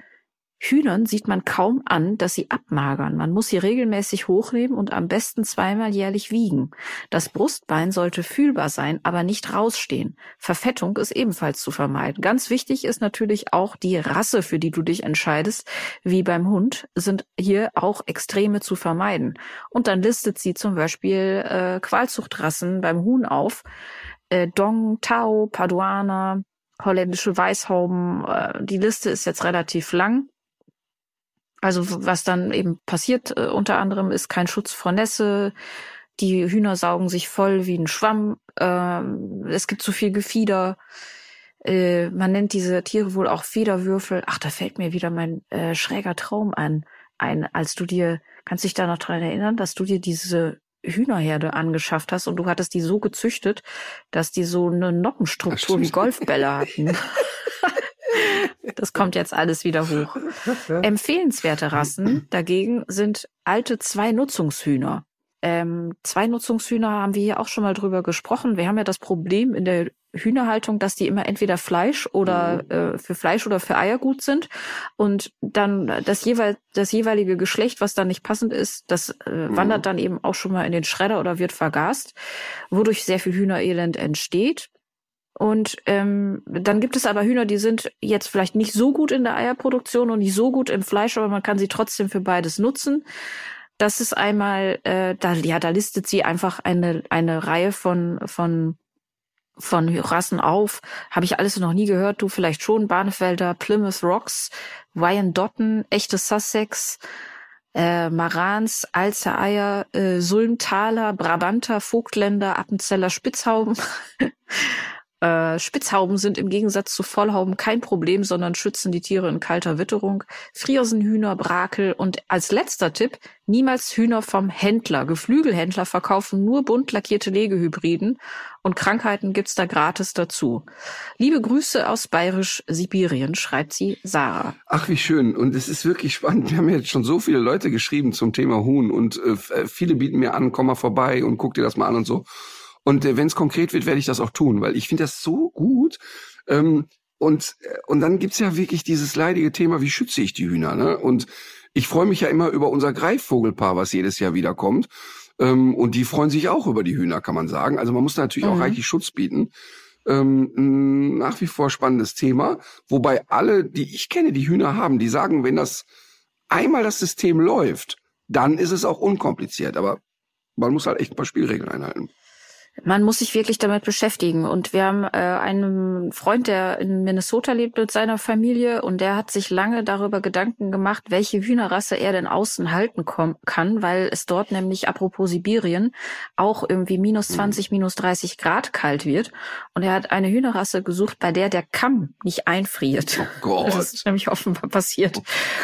Hühnern sieht man kaum an, dass sie abmagern. Man muss sie regelmäßig hochnehmen und am besten zweimal jährlich wiegen. Das Brustbein sollte fühlbar sein, aber nicht rausstehen. Verfettung ist ebenfalls zu vermeiden. Ganz wichtig ist natürlich auch die Rasse, für die du dich entscheidest. Wie beim Hund sind hier auch Extreme zu vermeiden. Und dann listet sie zum Beispiel äh, Qualzuchtrassen beim Huhn auf. Äh, Dong, Tao, Paduaner, holländische Weißhauben. Äh, die Liste ist jetzt relativ lang. Also was dann eben passiert äh, unter anderem ist kein Schutz vor Nässe. Die Hühner saugen sich voll wie ein Schwamm. Ähm, es gibt zu viel Gefieder. Äh, man nennt diese Tiere wohl auch Federwürfel. Ach, da fällt mir wieder mein äh, schräger Traum ein. Ein, als du dir, kannst dich da noch dran erinnern, dass du dir diese Hühnerherde angeschafft hast und du hattest die so gezüchtet, dass die so eine Noppenstruktur wie Golfbälle hatten. [laughs] das kommt jetzt alles wieder hoch. [laughs] Empfehlenswerte Rassen dagegen sind alte Zwei-Nutzungshühner. Ähm, Zweinutzungshühner haben wir hier auch schon mal drüber gesprochen. Wir haben ja das Problem in der Hühnerhaltung, dass die immer entweder Fleisch oder Mhm. äh, für Fleisch oder für Eier gut sind und dann das jeweil das jeweilige Geschlecht, was dann nicht passend ist, das äh, wandert dann eben auch schon mal in den Schredder oder wird vergast, wodurch sehr viel Hühnerelend entsteht. Und ähm, dann gibt es aber Hühner, die sind jetzt vielleicht nicht so gut in der Eierproduktion und nicht so gut im Fleisch, aber man kann sie trotzdem für beides nutzen. Das ist einmal, äh, da, ja, da listet sie einfach eine, eine Reihe von, von, von Rassen auf. Habe ich alles noch nie gehört, du vielleicht schon. Barnefelder, Plymouth Rocks, Wyandotten, echte Sussex, äh, Marans, Alzer Eier, äh, Sulmtaler, Brabanter, Vogtländer, Appenzeller, Spitzhauben. [laughs] Äh, Spitzhauben sind im Gegensatz zu Vollhauben kein Problem, sondern schützen die Tiere in kalter Witterung. Friersenhühner, Brakel und als letzter Tipp, niemals Hühner vom Händler. Geflügelhändler verkaufen nur bunt lackierte Legehybriden und Krankheiten gibt's da gratis dazu. Liebe Grüße aus bayerisch-Sibirien, schreibt sie Sarah. Ach, wie schön. Und es ist wirklich spannend. Wir haben jetzt schon so viele Leute geschrieben zum Thema Huhn und äh, äh, viele bieten mir an, komm mal vorbei und guck dir das mal an und so. Und äh, wenn es konkret wird, werde ich das auch tun, weil ich finde das so gut. Ähm, und, äh, und dann gibt's ja wirklich dieses leidige Thema, wie schütze ich die Hühner? Ne? Und ich freue mich ja immer über unser Greifvogelpaar, was jedes Jahr wiederkommt. Ähm, und die freuen sich auch über die Hühner, kann man sagen. Also man muss da natürlich auch Mhm. reichlich Schutz bieten. Ähm, nach wie vor spannendes Thema, wobei alle, die ich kenne, die Hühner haben, die sagen, wenn das einmal das System läuft, dann ist es auch unkompliziert. Aber man muss halt echt ein paar Spielregeln einhalten. Man muss sich wirklich damit beschäftigen. Und wir haben äh, einen Freund, der in Minnesota lebt mit seiner Familie und der hat sich lange darüber Gedanken gemacht, welche Hühnerrasse er denn außen halten kann, weil es dort nämlich, apropos Sibirien, auch irgendwie minus 20, minus 30 Grad kalt wird. Und er hat eine Hühnerrasse gesucht, bei der der Kamm nicht einfriert. Oh Das Gott. ist nämlich offenbar passiert.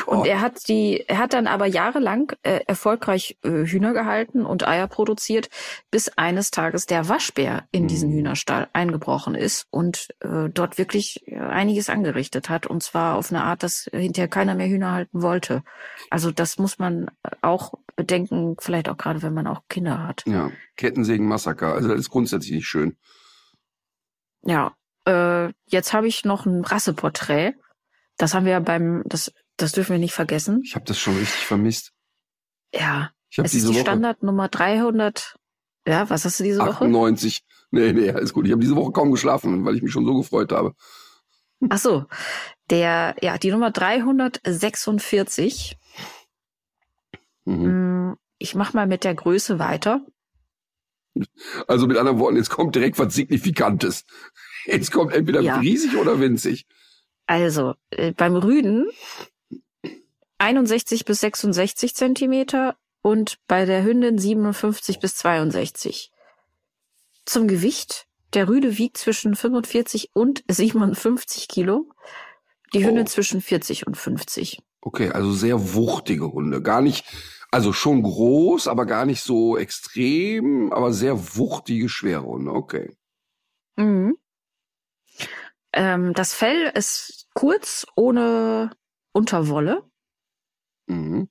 Gott. Und er hat die, er hat dann aber jahrelang äh, erfolgreich äh, Hühner gehalten und Eier produziert, bis eines Tages der Waschbär in diesen Mhm. Hühnerstall eingebrochen ist und äh, dort wirklich äh, einiges angerichtet hat. Und zwar auf eine Art, dass hinterher keiner mehr Hühner halten wollte. Also das muss man auch bedenken, vielleicht auch gerade, wenn man auch Kinder hat. Ja, Kettensägen-Massaker. Also das ist grundsätzlich nicht schön. Ja, äh, jetzt habe ich noch ein Rasseporträt. Das haben wir ja beim, das, das dürfen wir nicht vergessen. Ich habe das schon richtig vermisst. Ja, Ich habe es ist die Woche Standardnummer 300. Ja, was hast du diese Woche? 98. Nee, nee, alles gut. Ich habe diese Woche kaum geschlafen, weil ich mich schon so gefreut habe. Ach so, der, ja, die Nummer 346. Mhm. Mm, Ich mach mal mit der Größe weiter. Also mit anderen Worten, jetzt kommt direkt was Signifikantes. Jetzt kommt entweder Ja. riesig oder winzig. Also, äh, beim Rüden 61 bis 66 Zentimeter und bei der Hündin 57 bis 62. Zum Gewicht. Der Rüde wiegt zwischen 45 und 57 Kilo. Die Hündin Oh. zwischen 40 und 50. Okay, also sehr wuchtige Hunde. Gar nicht, also schon groß, aber gar nicht so extrem, aber sehr wuchtige, schwere Hunde. Okay. Mhm. Ähm, das Fell ist kurz, ohne Unterwolle. Mhm.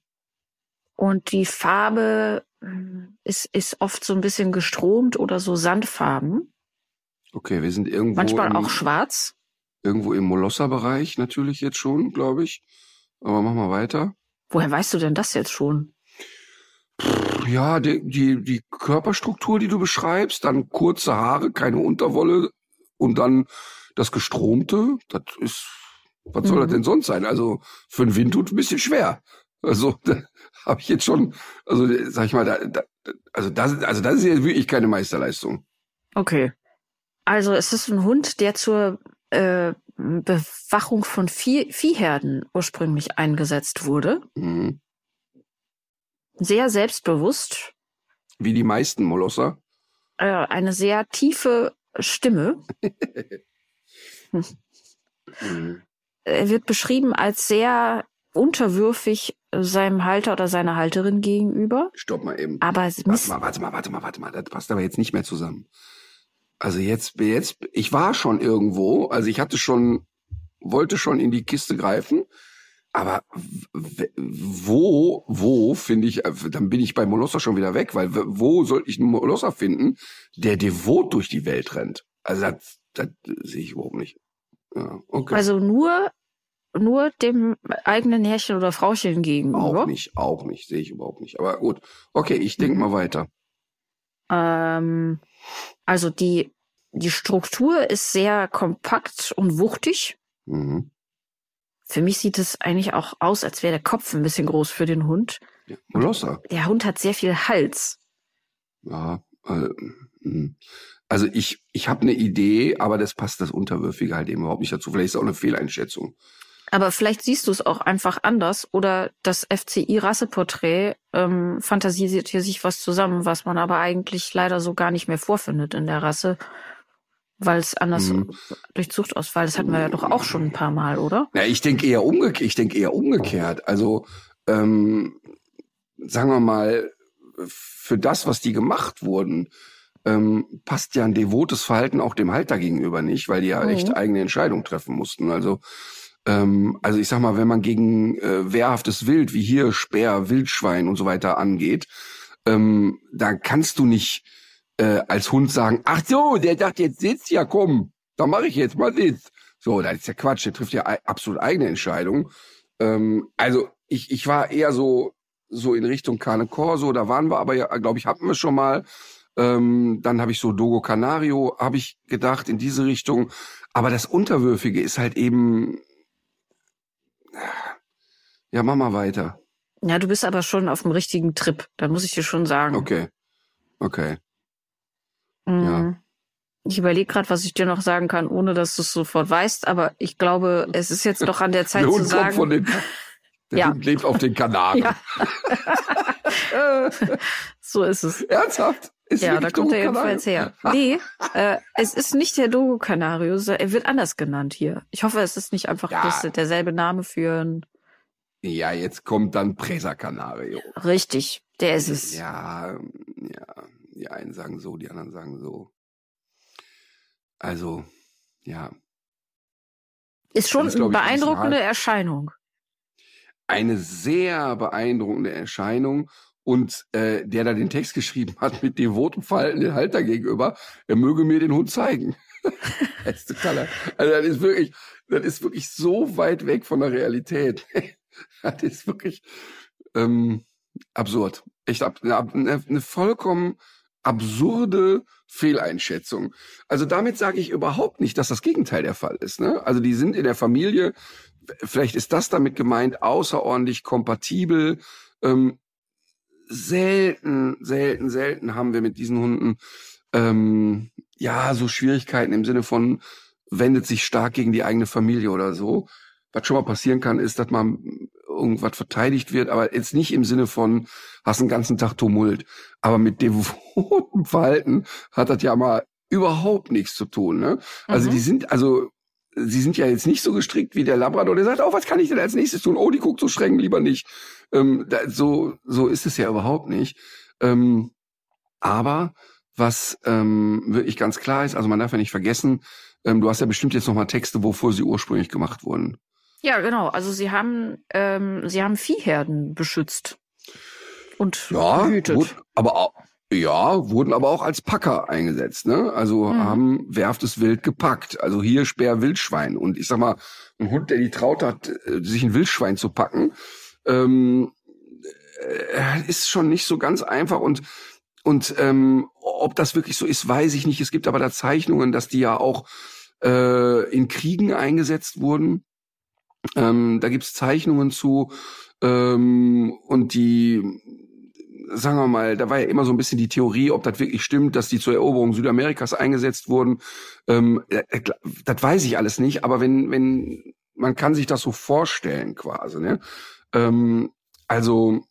Und die Farbe mm, ist, ist oft so ein bisschen gestromt oder so Sandfarben. Okay, wir sind irgendwo, Manchmal im, auch schwarz. irgendwo im Molosser-Bereich natürlich jetzt schon, glaube ich. Aber mach mal weiter. Woher weißt du denn das jetzt schon? Ja, die, die, die Körperstruktur, die du beschreibst, dann kurze Haare, keine Unterwolle und dann das Gestromte, das ist, was soll Mhm. das denn sonst sein? Also für einen Windhund ein bisschen schwer. Also da habe ich jetzt schon, also sag ich mal, da, da, also das, also das ist jetzt wirklich keine Meisterleistung. Okay. Also es ist ein Hund, der zur äh, Bewachung von Vieh Viehherden ursprünglich eingesetzt wurde. Mhm. Sehr selbstbewusst. Wie die meisten Molosser. Äh, eine sehr tiefe Stimme. [laughs] Mhm. Er wird beschrieben als sehr unterwürfig seinem Halter oder seiner Halterin gegenüber. Stopp mal eben. Aber es Warte mal, warte mal, warte mal, warte mal. Das passt aber jetzt nicht mehr zusammen. Also jetzt, jetzt, ich war schon irgendwo, also ich hatte schon, wollte schon in die Kiste greifen. aber wo, wo finde ich, äh, dann bin ich bei Molosser schon wieder weg, weil wo soll ich einen Molosser finden, der devot durch die Welt rennt? Also das, das sehe ich überhaupt nicht. Ja, okay. Also nur, nur dem eigenen Herrchen oder Frauchen gegenüber? Auch nicht, auch nicht, sehe ich überhaupt nicht. Aber gut, okay, ich denke mhm. mal weiter. Ähm, also die, die Struktur ist sehr kompakt und wuchtig. Mhm. Für mich sieht es eigentlich auch aus, als wäre der Kopf ein bisschen groß für den Hund. Ja, Molosser. Der Hund hat sehr viel Hals. Ja, äh, hm. also ich, ich habe eine Idee, aber das passt das Unterwürfige halt eben überhaupt nicht dazu. Vielleicht ist es auch eine Fehleinschätzung. Aber vielleicht siehst du es auch einfach anders oder das FCI-Rasseporträt ähm, fantasiert hier sich was zusammen, was man aber eigentlich leider so gar nicht mehr vorfindet in der Rasse weil es anders mhm. durch Zuchtausfall, das hatten wir ja doch auch schon ein paar Mal, oder? Ja, ich denke eher umgekehrt. Ich denke eher umgekehrt. Also ähm, sagen wir mal, für das, was die gemacht wurden, ähm, passt ja ein devotes Verhalten auch dem Halter gegenüber nicht, weil die ja mhm. echt eigene Entscheidungen treffen mussten. Also ähm, also ich sag mal, wenn man gegen äh, wehrhaftes Wild wie hier Speer, Wildschwein und so weiter angeht, ähm, da kannst du nicht äh, als Hund sagen, ach so, der dachte jetzt sitzt, ja komm, da mache ich jetzt mal Sitz. So, das ist ja Quatsch, der trifft ja absolut eigene Entscheidung. Ähm, also ich, ich war eher so, so in Richtung Cane Corso, da waren wir aber ja, glaube ich, hatten wir schon mal. Ähm, dann habe ich so Dogo Canario, habe ich gedacht, in diese Richtung. Aber das Unterwürfige ist halt eben. Ja, mach mal weiter. Ja, du bist aber schon auf dem richtigen Trip, da muss ich dir schon sagen. Okay. Okay. Mhm. Ja. Ich überlege gerade, was ich dir noch sagen kann, ohne dass du es sofort weißt, aber ich glaube, es ist jetzt doch an der [laughs] Zeit der zu sagen. Von den, [laughs] der ja. Hund lebt auf den Kanaren. Ja. [laughs] so ist es. Ernsthaft? Ist ja, da kommt er jedenfalls her. Nee, äh, es ist nicht der Dogo Canario, er wird anders genannt hier. Ich hoffe, es ist nicht einfach ja. derselbe Name für ein. Ja, jetzt kommt dann Presa Canario. Richtig, der ist es. Ja, ja. Die einen sagen so, die anderen sagen so. Also, ja. Ist schon eine beeindruckende Erscheinung. Eine sehr beeindruckende Erscheinung. Und äh, der da den Text geschrieben hat mit devotem Verhalten den Halter gegenüber, er möge mir den Hund zeigen. [laughs] das ist totaler, also das ist wirklich, das ist wirklich so weit weg von der Realität. [laughs] das ist wirklich ähm, absurd. Echt ab, eine, eine vollkommen absurde Fehleinschätzung. Also damit sage ich überhaupt nicht, dass das Gegenteil der Fall ist. Ne? Also die sind in der Familie, vielleicht ist das damit gemeint, außerordentlich kompatibel. Ähm, selten, selten, selten haben wir mit diesen Hunden ähm, ja so Schwierigkeiten im Sinne von wendet sich stark gegen die eigene Familie oder so. Was schon mal passieren kann, ist, dass man irgendwas verteidigt wird, aber jetzt nicht im Sinne von, hast einen ganzen Tag Tumult. Aber mit devotem [laughs] Verhalten hat das ja mal überhaupt nichts zu tun. Ne? Also mhm. die sind, also sie sind ja jetzt nicht so gestrickt wie der Labrador, der sagt, oh, was kann ich denn als nächstes tun? Oh, die guckt so streng, lieber nicht. Ähm, da, so, so ist es ja überhaupt nicht. Ähm, aber was ähm, wirklich ganz klar ist, also man darf ja nicht vergessen, ähm, du hast ja bestimmt jetzt noch mal Texte, wovor sie ursprünglich gemacht wurden. Ja, genau. Also sie haben, ähm, sie haben Viehherden beschützt und ja, behütet. Gut, aber auch, ja, wurden aber auch als Packer eingesetzt, ne? Also mhm. haben werftes Wild gepackt. Also hier Speer Wildschwein. Und ich sag mal, ein Hund, der die traut hat, äh, sich ein Wildschwein zu packen, ähm, äh, ist schon nicht so ganz einfach und und ähm, ob das wirklich so ist, weiß ich nicht. Es gibt aber da Zeichnungen, dass die ja auch äh, in Kriegen eingesetzt wurden. Ähm, da gibt's Zeichnungen zu ähm, und die, sagen wir mal, da war ja immer so ein bisschen die Theorie, ob das wirklich stimmt, dass die zur Eroberung Südamerikas eingesetzt wurden. Ähm, äh, das weiß ich alles nicht, aber wenn, wenn, man kann sich das so vorstellen quasi. Ne? Ähm, also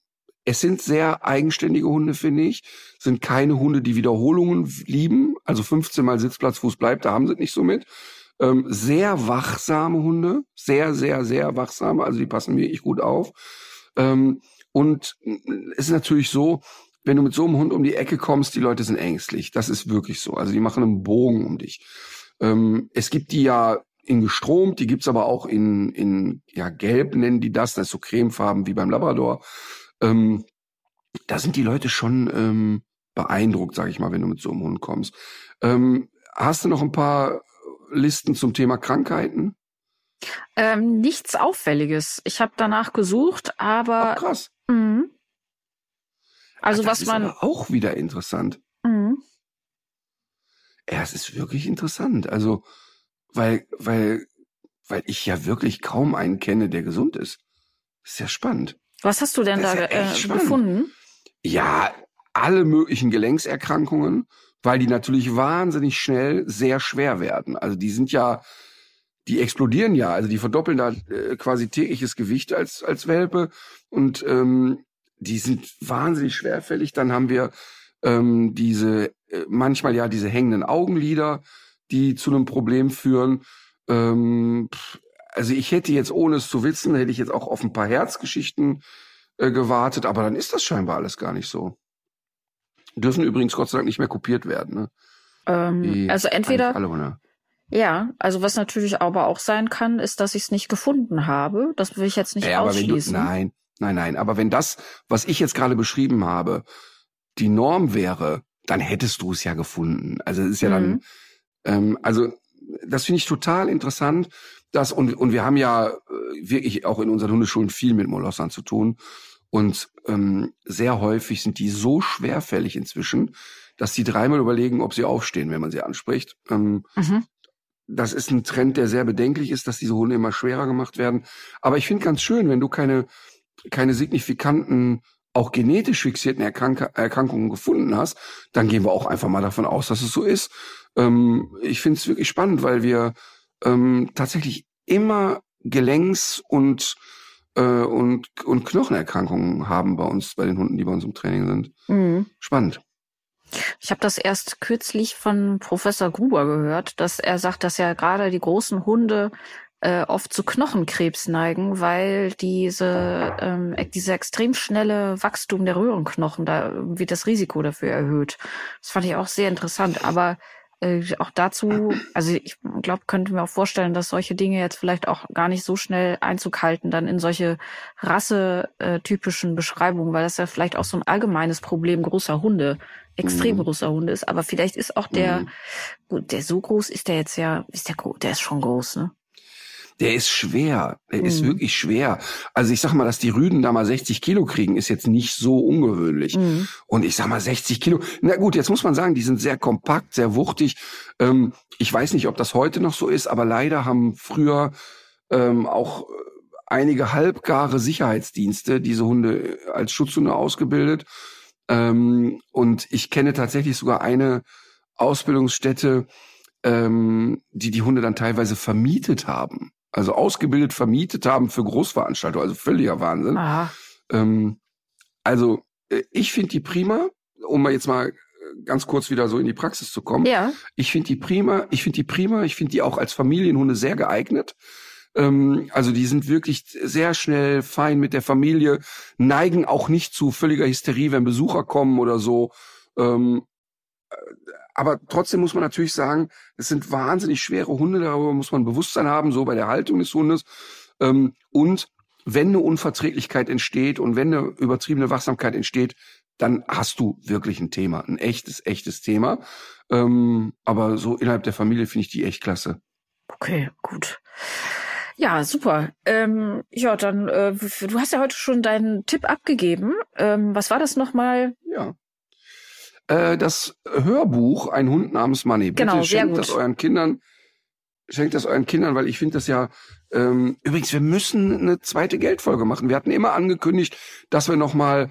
es sind sehr eigenständige Hunde, finde ich. Sind keine Hunde, die Wiederholungen lieben. Also 15 Mal Sitzplatz, Fuß bleibt, da haben sie nicht so mit. Ähm, sehr wachsame Hunde, sehr, sehr, sehr wachsame, also die passen wirklich gut auf. Ähm, und es ist natürlich so, wenn du mit so einem Hund um die Ecke kommst, die Leute sind ängstlich. Das ist wirklich so. Also die machen einen Bogen um dich. Ähm, es gibt die ja in gestromt, die gibt's aber auch in, in ja, gelb nennen die das, das ist so cremefarben wie beim Labrador. Ähm, da sind die Leute schon ähm, beeindruckt, sage ich mal, wenn du mit so einem Hund kommst. Ähm, hast du noch ein paar Listen zum Thema Krankheiten? Ähm, nichts Auffälliges. Ich habe danach gesucht, aber. Ach, krass. Mh. Also Ach, das was man. Ist aber auch wieder interessant. Mh. Ja, es ist wirklich interessant. Also, weil, weil, weil ich ja wirklich kaum einen kenne, der gesund ist. Ist ja spannend. Was hast du denn Das da ja äh, gefunden? Ja, alle möglichen Gelenkserkrankungen, weil die natürlich wahnsinnig schnell sehr schwer werden. Also die sind ja, die explodieren ja, also die verdoppeln da äh, quasi tägliches Gewicht als als Welpe und ähm, die sind wahnsinnig schwerfällig. Dann haben wir ähm, diese äh, manchmal ja diese hängenden Augenlider, die zu einem Problem führen. Ähm, pff, also ich hätte jetzt, ohne es zu wissen, hätte ich jetzt auch auf ein paar Herzgeschichten äh, gewartet, aber dann ist das scheinbar alles gar nicht so. Dürfen übrigens Gott sei Dank nicht mehr kopiert werden. Ne? Ähm, also entweder. Ja, also was natürlich aber auch sein kann, ist, dass ich es nicht gefunden habe. Das will ich jetzt nicht Ja, wenn du, ausschließen. nein, nein, nein. Aber wenn das, was ich jetzt gerade beschrieben habe, die Norm wäre, dann hättest du es ja gefunden. Also es ist ja dann, Mhm. ähm, also das finde ich total interessant. Das und und wir haben ja äh, wirklich auch in unseren Hundeschulen viel mit Molossern zu tun und ähm, sehr häufig sind die so schwerfällig inzwischen, dass die dreimal überlegen, ob sie aufstehen, wenn man sie anspricht. Ähm, Mhm. Das ist ein Trend, der sehr bedenklich ist, dass diese Hunde immer schwerer gemacht werden. Aber ich finde ganz schön, wenn du keine, keine signifikanten, auch genetisch fixierten Erkrank Erkrankungen gefunden hast, dann gehen wir auch einfach mal davon aus, dass es so ist. Ähm, ich finde es wirklich spannend, weil wir ähm, tatsächlich immer Gelenks- und, äh, und, und Knochenerkrankungen haben bei uns, bei den Hunden, die bei uns im Training sind. Mhm. Spannend. Ich habe das erst kürzlich von Professor Gruber gehört, dass er sagt, dass ja gerade die großen Hunde äh, oft zu Knochenkrebs neigen, weil diese ähm, e- diese extrem schnelle Wachstum der Röhrenknochen da irgendwie das Risiko dafür erhöht. Das fand ich auch sehr interessant. Aber äh, auch dazu, also ich glaube, könnte mir auch vorstellen, dass solche Dinge jetzt vielleicht auch gar nicht so schnell Einzug halten, dann in solche rassetypischen Beschreibungen, weil das ja vielleicht auch so ein allgemeines Problem großer Hunde, extrem Mhm. großer Hunde ist. Aber vielleicht ist auch der, Mhm. gut, der so groß ist der jetzt ja, ist der, der ist schon groß, ne? Der ist schwer. Der ist Mhm. wirklich schwer. Also ich sag mal, dass die Rüden da mal 60 Kilo kriegen, ist jetzt nicht so ungewöhnlich. Mhm. Und ich sag mal 60 Kilo. Na gut, jetzt muss man sagen, die sind sehr kompakt, sehr wuchtig. Ähm, ich weiß nicht, ob das heute noch so ist, aber leider haben früher ähm, auch äh, einige halbgare Sicherheitsdienste diese Hunde äh, als Schutzhunde ausgebildet. Ähm, und ich kenne tatsächlich sogar eine Ausbildungsstätte, ähm, die die Hunde dann teilweise vermietet haben. Also ausgebildet vermietet haben für Großveranstaltungen. Also völliger Wahnsinn. Ähm, also äh, ich finde die prima, um mal jetzt mal äh, ganz kurz wieder so in die Praxis zu kommen. Ja. Ich finde die prima, ich finde die prima, ich finde die auch als Familienhunde sehr geeignet. Ähm, also die sind wirklich sehr schnell fein mit der Familie, neigen auch nicht zu völliger Hysterie, wenn Besucher kommen oder so. Ähm, äh, aber trotzdem muss man natürlich sagen, es sind wahnsinnig schwere Hunde, darüber muss man Bewusstsein haben, so bei der Haltung des Hundes. Ähm, und wenn eine Unverträglichkeit entsteht und wenn eine übertriebene Wachsamkeit entsteht, dann hast du wirklich ein Thema, ein echtes, echtes Thema. Ähm, aber so innerhalb der Familie finde ich die echt klasse. Okay, gut. Ja, super. Ähm, ja, dann, äh, du hast ja heute schon deinen Tipp abgegeben. Ähm, was war das nochmal? Ja. Äh, das Hörbuch Ein Hund namens Money. Bitte Genau, schenkt das euren Kindern. Schenkt das euren Kindern, weil ich finde das ja. Ähm, übrigens, wir müssen eine zweite Geldfolge machen. Wir hatten immer angekündigt, dass wir noch mal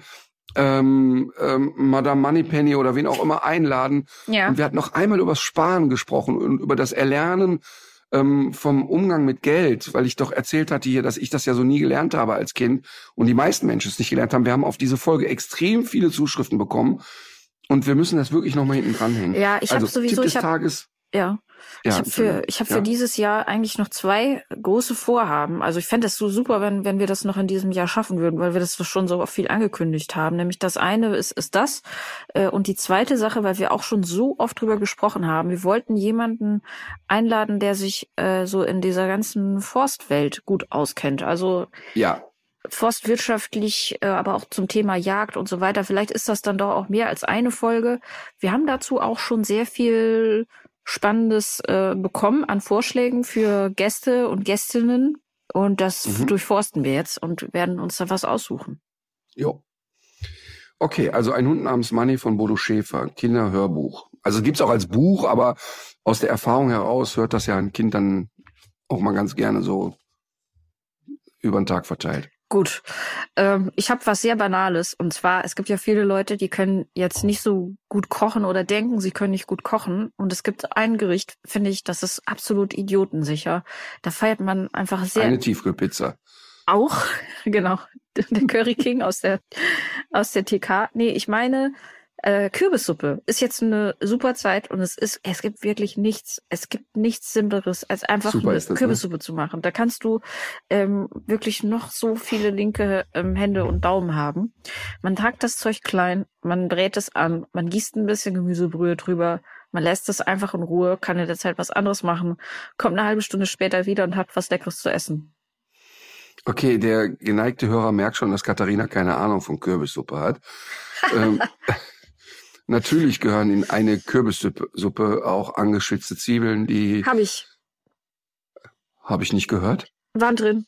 ähm, ähm, Madame Moneypenny oder wen auch immer einladen. Ja. Und wir hatten noch einmal übers Sparen gesprochen und über das Erlernen ähm, vom Umgang mit Geld, weil ich doch erzählt hatte hier, dass ich das ja so nie gelernt habe als Kind und die meisten Menschen es nicht gelernt haben. Wir haben auf diese Folge extrem viele Zuschriften bekommen und wir müssen das wirklich noch mal hinten dranhängen. Ja, ich also, habe sowieso, Tipp des ich habe Tages, Ja. Ja, ich habe für, ich hab ja. für dieses Jahr eigentlich noch zwei große Vorhaben. Also ich fände es so super, wenn, wenn wir das noch in diesem Jahr schaffen würden, weil wir das schon so viel angekündigt haben. Nämlich das eine ist, ist das. Äh, Und die zweite Sache, weil wir auch schon so oft drüber gesprochen haben. Wir wollten jemanden einladen, der sich äh, so in dieser ganzen Forstwelt gut auskennt. Also Ja, forstwirtschaftlich, äh, aber auch zum Thema Jagd und so weiter. Vielleicht ist das dann doch auch mehr als eine Folge. Wir haben dazu auch schon sehr viel Spannendes äh, bekommen an Vorschlägen für Gäste und Gästinnen. Und das Mhm. durchforsten wir jetzt und werden uns da was aussuchen. jo. Okay, also ein Hund namens Manny von Bodo Schäfer, Kinderhörbuch. Also gibt's auch als Buch, aber aus der Erfahrung heraus hört das ja ein Kind dann auch mal ganz gerne so über den Tag verteilt. Gut, ähm, ich habe was sehr Banales. Und zwar, es gibt ja viele Leute, die können jetzt nicht so gut kochen oder denken, sie können nicht gut kochen. Und es gibt ein Gericht, finde ich, das ist absolut idiotensicher. Da feiert man einfach sehr Eine Tiefkühlpizza. auch, [laughs] genau, der Curry King aus der aus der TK. Nee, ich meine äh, Kürbissuppe ist jetzt eine super Zeit und es ist es gibt wirklich nichts, es gibt nichts simpleres als einfach Super das, ne? Kürbissuppe zu machen. Da kannst du ähm, wirklich noch so viele linke ähm, Hände und Daumen haben. Man hackt das Zeug klein, man brät es an, man gießt ein bisschen Gemüsebrühe drüber, man lässt es einfach in Ruhe, kann in der Zeit was anderes machen, kommt eine halbe Stunde später wieder und hat was Leckeres zu essen. Okay, der geneigte Hörer merkt schon, dass Katharina keine Ahnung von Kürbissuppe hat. ähm, [laughs] natürlich gehören in eine Kürbissuppe Suppe auch angeschwitzte Zwiebeln, die Hab ich. habe ich nicht gehört. Waren drin.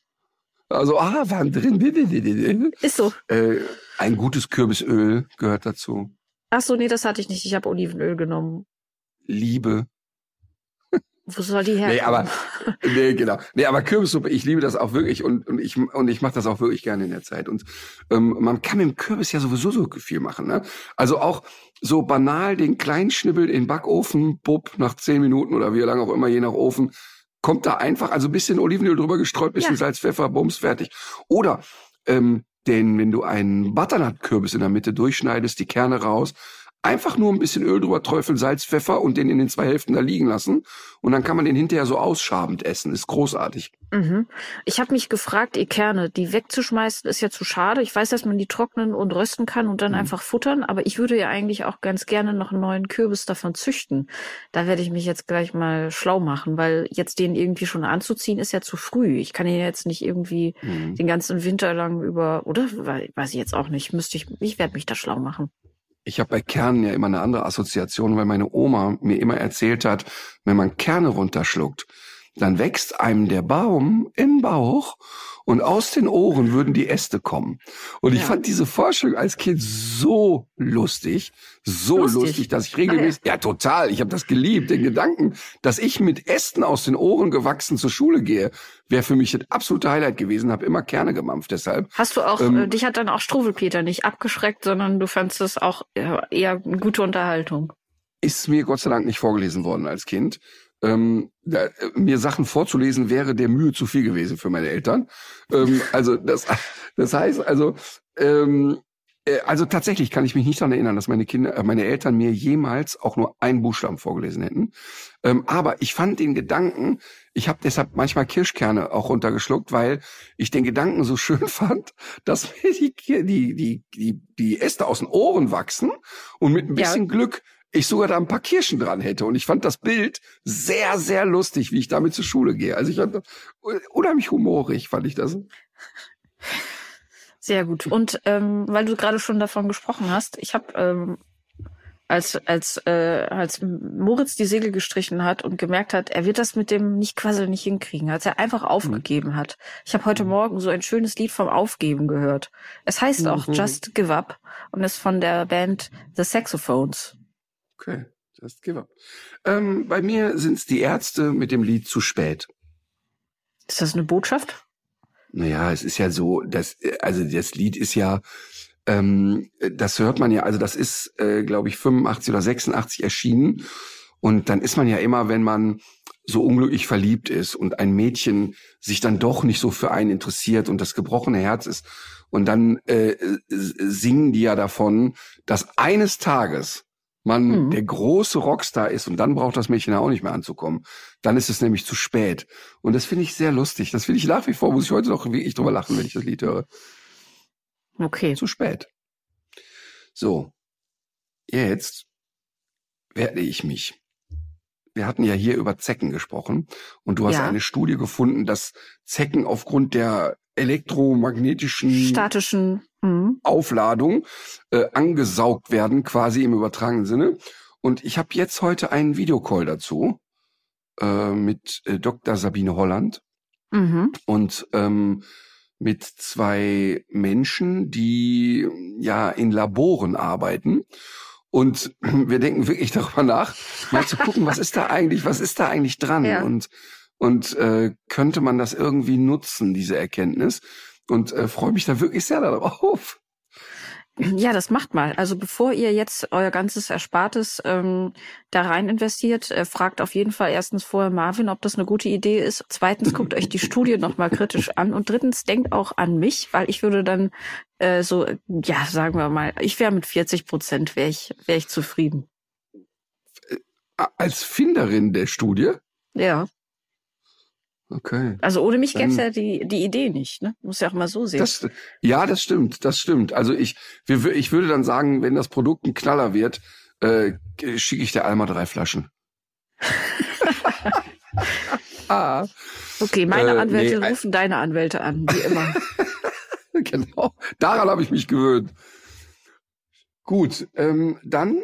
Also, ah, waren drin. Ist so. Äh, ein gutes Kürbisöl gehört dazu. Ach so, nee, das hatte ich nicht. Ich habe Olivenöl genommen. Liebe. Wo soll die herkommen? Nee, aber [laughs] nee, genau. Nee, aber Kürbissuppe, ich liebe das auch wirklich und und ich und ich mache das auch wirklich gerne in der Zeit und ähm, man kann mit dem Kürbis ja sowieso so viel machen, ne? Also auch so banal den kleinen Schnibbel in den Backofen, bupp, nach zehn Minuten oder wie lange auch immer, je nach Ofen, kommt da einfach, also bisschen Olivenöl drüber gestreut, bisschen Ja. Salz, Pfeffer, Bums, fertig. Oder ähm, den, wenn du einen Butternut-Kürbis in der Mitte durchschneidest, die Kerne raus, einfach nur ein bisschen Öl drüber träufeln, Salz, Pfeffer und den in den zwei Hälften da liegen lassen. Und dann kann man den hinterher so ausschabend essen. Ist großartig. Mhm. Ich habe mich gefragt, die Kerne, die wegzuschmeißen, ist ja zu schade. Ich weiß, dass man die trocknen und rösten kann und dann Mhm. einfach futtern, aber ich würde ja eigentlich auch ganz gerne noch einen neuen Kürbis davon züchten. Da werde ich mich jetzt gleich mal schlau machen, weil jetzt den irgendwie schon anzuziehen ist ja zu früh. Ich kann ihn jetzt nicht irgendwie Mhm. den ganzen Winter lang über, oder? Wei- Weiß ich jetzt auch nicht. Müsste ich, ich werde mich da schlau machen. Ich habe bei Kernen ja immer eine andere Assoziation, weil meine Oma mir immer erzählt hat, wenn man Kerne runterschluckt, dann wächst einem der Baum im Bauch und aus den Ohren würden die Äste kommen. Und ich Ja. fand diese Forschung als Kind so lustig, so lustig, Lustig. dass ich regelmäßig, ja total, ich habe das geliebt, den Gedanken, dass ich mit Ästen aus den Ohren gewachsen zur Schule gehe, wäre für mich ein absoluter Highlight gewesen, habe immer Kerne gemampft deshalb. Hast du auch, Ähm, äh, dich hat dann auch Struwelpeter nicht abgeschreckt, sondern du fandst es auch äh, eher eine gute Unterhaltung. ist mir Gott sei Dank nicht vorgelesen worden als Kind. Ähm, da, mir Sachen vorzulesen wäre der Mühe zu viel gewesen für meine Eltern. Ähm, also das, das heißt also, ähm, äh, also tatsächlich kann ich mich nicht daran erinnern, dass meine Kinder, äh, meine Eltern mir jemals auch nur einen Buchstaben vorgelesen hätten. Ähm, aber ich fand den Gedanken, ich habe deshalb manchmal Kirschkerne auch runtergeschluckt, weil ich den Gedanken so schön [laughs] fand, dass mir die, die, die, die, die Äste aus den Ohren wachsen und mit ein Ja. bisschen Glück ich sogar da ein paar Kirschen dran hätte. Und ich fand das Bild sehr, sehr lustig, wie ich damit zur Schule gehe. Also ich fand das unheimlich humorig, fand ich das. Sehr gut. Und ähm, weil du gerade schon davon gesprochen hast, ich habe ähm, als als äh, als Moritz die Segel gestrichen hat und gemerkt hat, er wird das mit dem nicht quasseln nicht hinkriegen, als er einfach aufgegeben hat. Ich habe heute Morgen so ein schönes Lied vom Aufgeben gehört. Es heißt auch Mhm. Just Give Up und ist von der Band The Saxophones. Okay, just give up. Ähm, bei mir sind's die Ärzte mit dem Lied zu spät. Ist das eine Botschaft? Naja, es ist ja so, dass, also das Lied ist ja, ähm, das hört man ja, also das ist, äh, glaube ich, 85 oder 86 erschienen. Und dann ist man ja immer, wenn man so unglücklich verliebt ist und ein Mädchen sich dann doch nicht so für einen interessiert und das gebrochene Herz ist. Und dann äh, singen die ja davon, dass eines Tages man Mhm. der große Rockstar ist und dann braucht das Mädchen ja auch nicht mehr anzukommen. Dann ist es nämlich zu spät. Und das finde ich sehr lustig. Das finde ich nach wie vor, muss ich heute noch wirklich drüber lachen, wenn ich das Lied höre. Okay. Zu spät. So. Jetzt werde ich mich. Wir hatten ja hier über Zecken gesprochen und du hast Ja. eine Studie gefunden, dass Zecken aufgrund der elektromagnetischen Statischen. Mhm. Aufladung äh, angesaugt werden, quasi im übertragenen Sinne. Und ich habe jetzt heute einen Videocall dazu äh, mit äh, Dr. Sabine Holland Mhm. und ähm, mit zwei Menschen, die ja in Laboren arbeiten. Und [clears throat] wir denken wirklich darüber nach, mal zu gucken, was ist da eigentlich, was ist da eigentlich dran? Ja. Und und äh, könnte man das irgendwie nutzen, diese Erkenntnis? Und äh, freue mich da wirklich sehr darauf. Ja, das macht mal. Also bevor ihr jetzt euer ganzes Erspartes ähm, da rein investiert, äh, fragt auf jeden Fall erstens vorher Marvin, ob das eine gute Idee ist. Zweitens guckt euch die Studie nochmal kritisch an. Und drittens denkt auch an mich, weil ich würde dann äh, so, äh, ja, sagen wir mal, ich wäre mit 40 Prozent, wäre ich, wäre ich zufrieden. Als Finderin der Studie? Ja, Okay. also ohne mich gäbe es ja die, die Idee nicht. Ne? Muss ja auch mal so sehen. Das, ja, das stimmt, das stimmt. Also ich, wir, ich würde dann sagen, wenn das Produkt ein Knaller wird, äh, schicke ich der Alma drei Flaschen. [laughs] ah, okay, meine Äh, Anwälte nee, rufen deine Anwälte an, wie immer. [laughs] genau. Daran habe ich mich gewöhnt. Gut, ähm, dann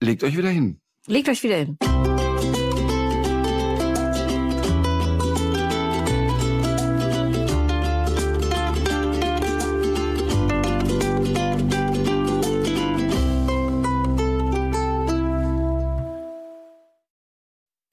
legt euch wieder hin. Legt euch wieder hin.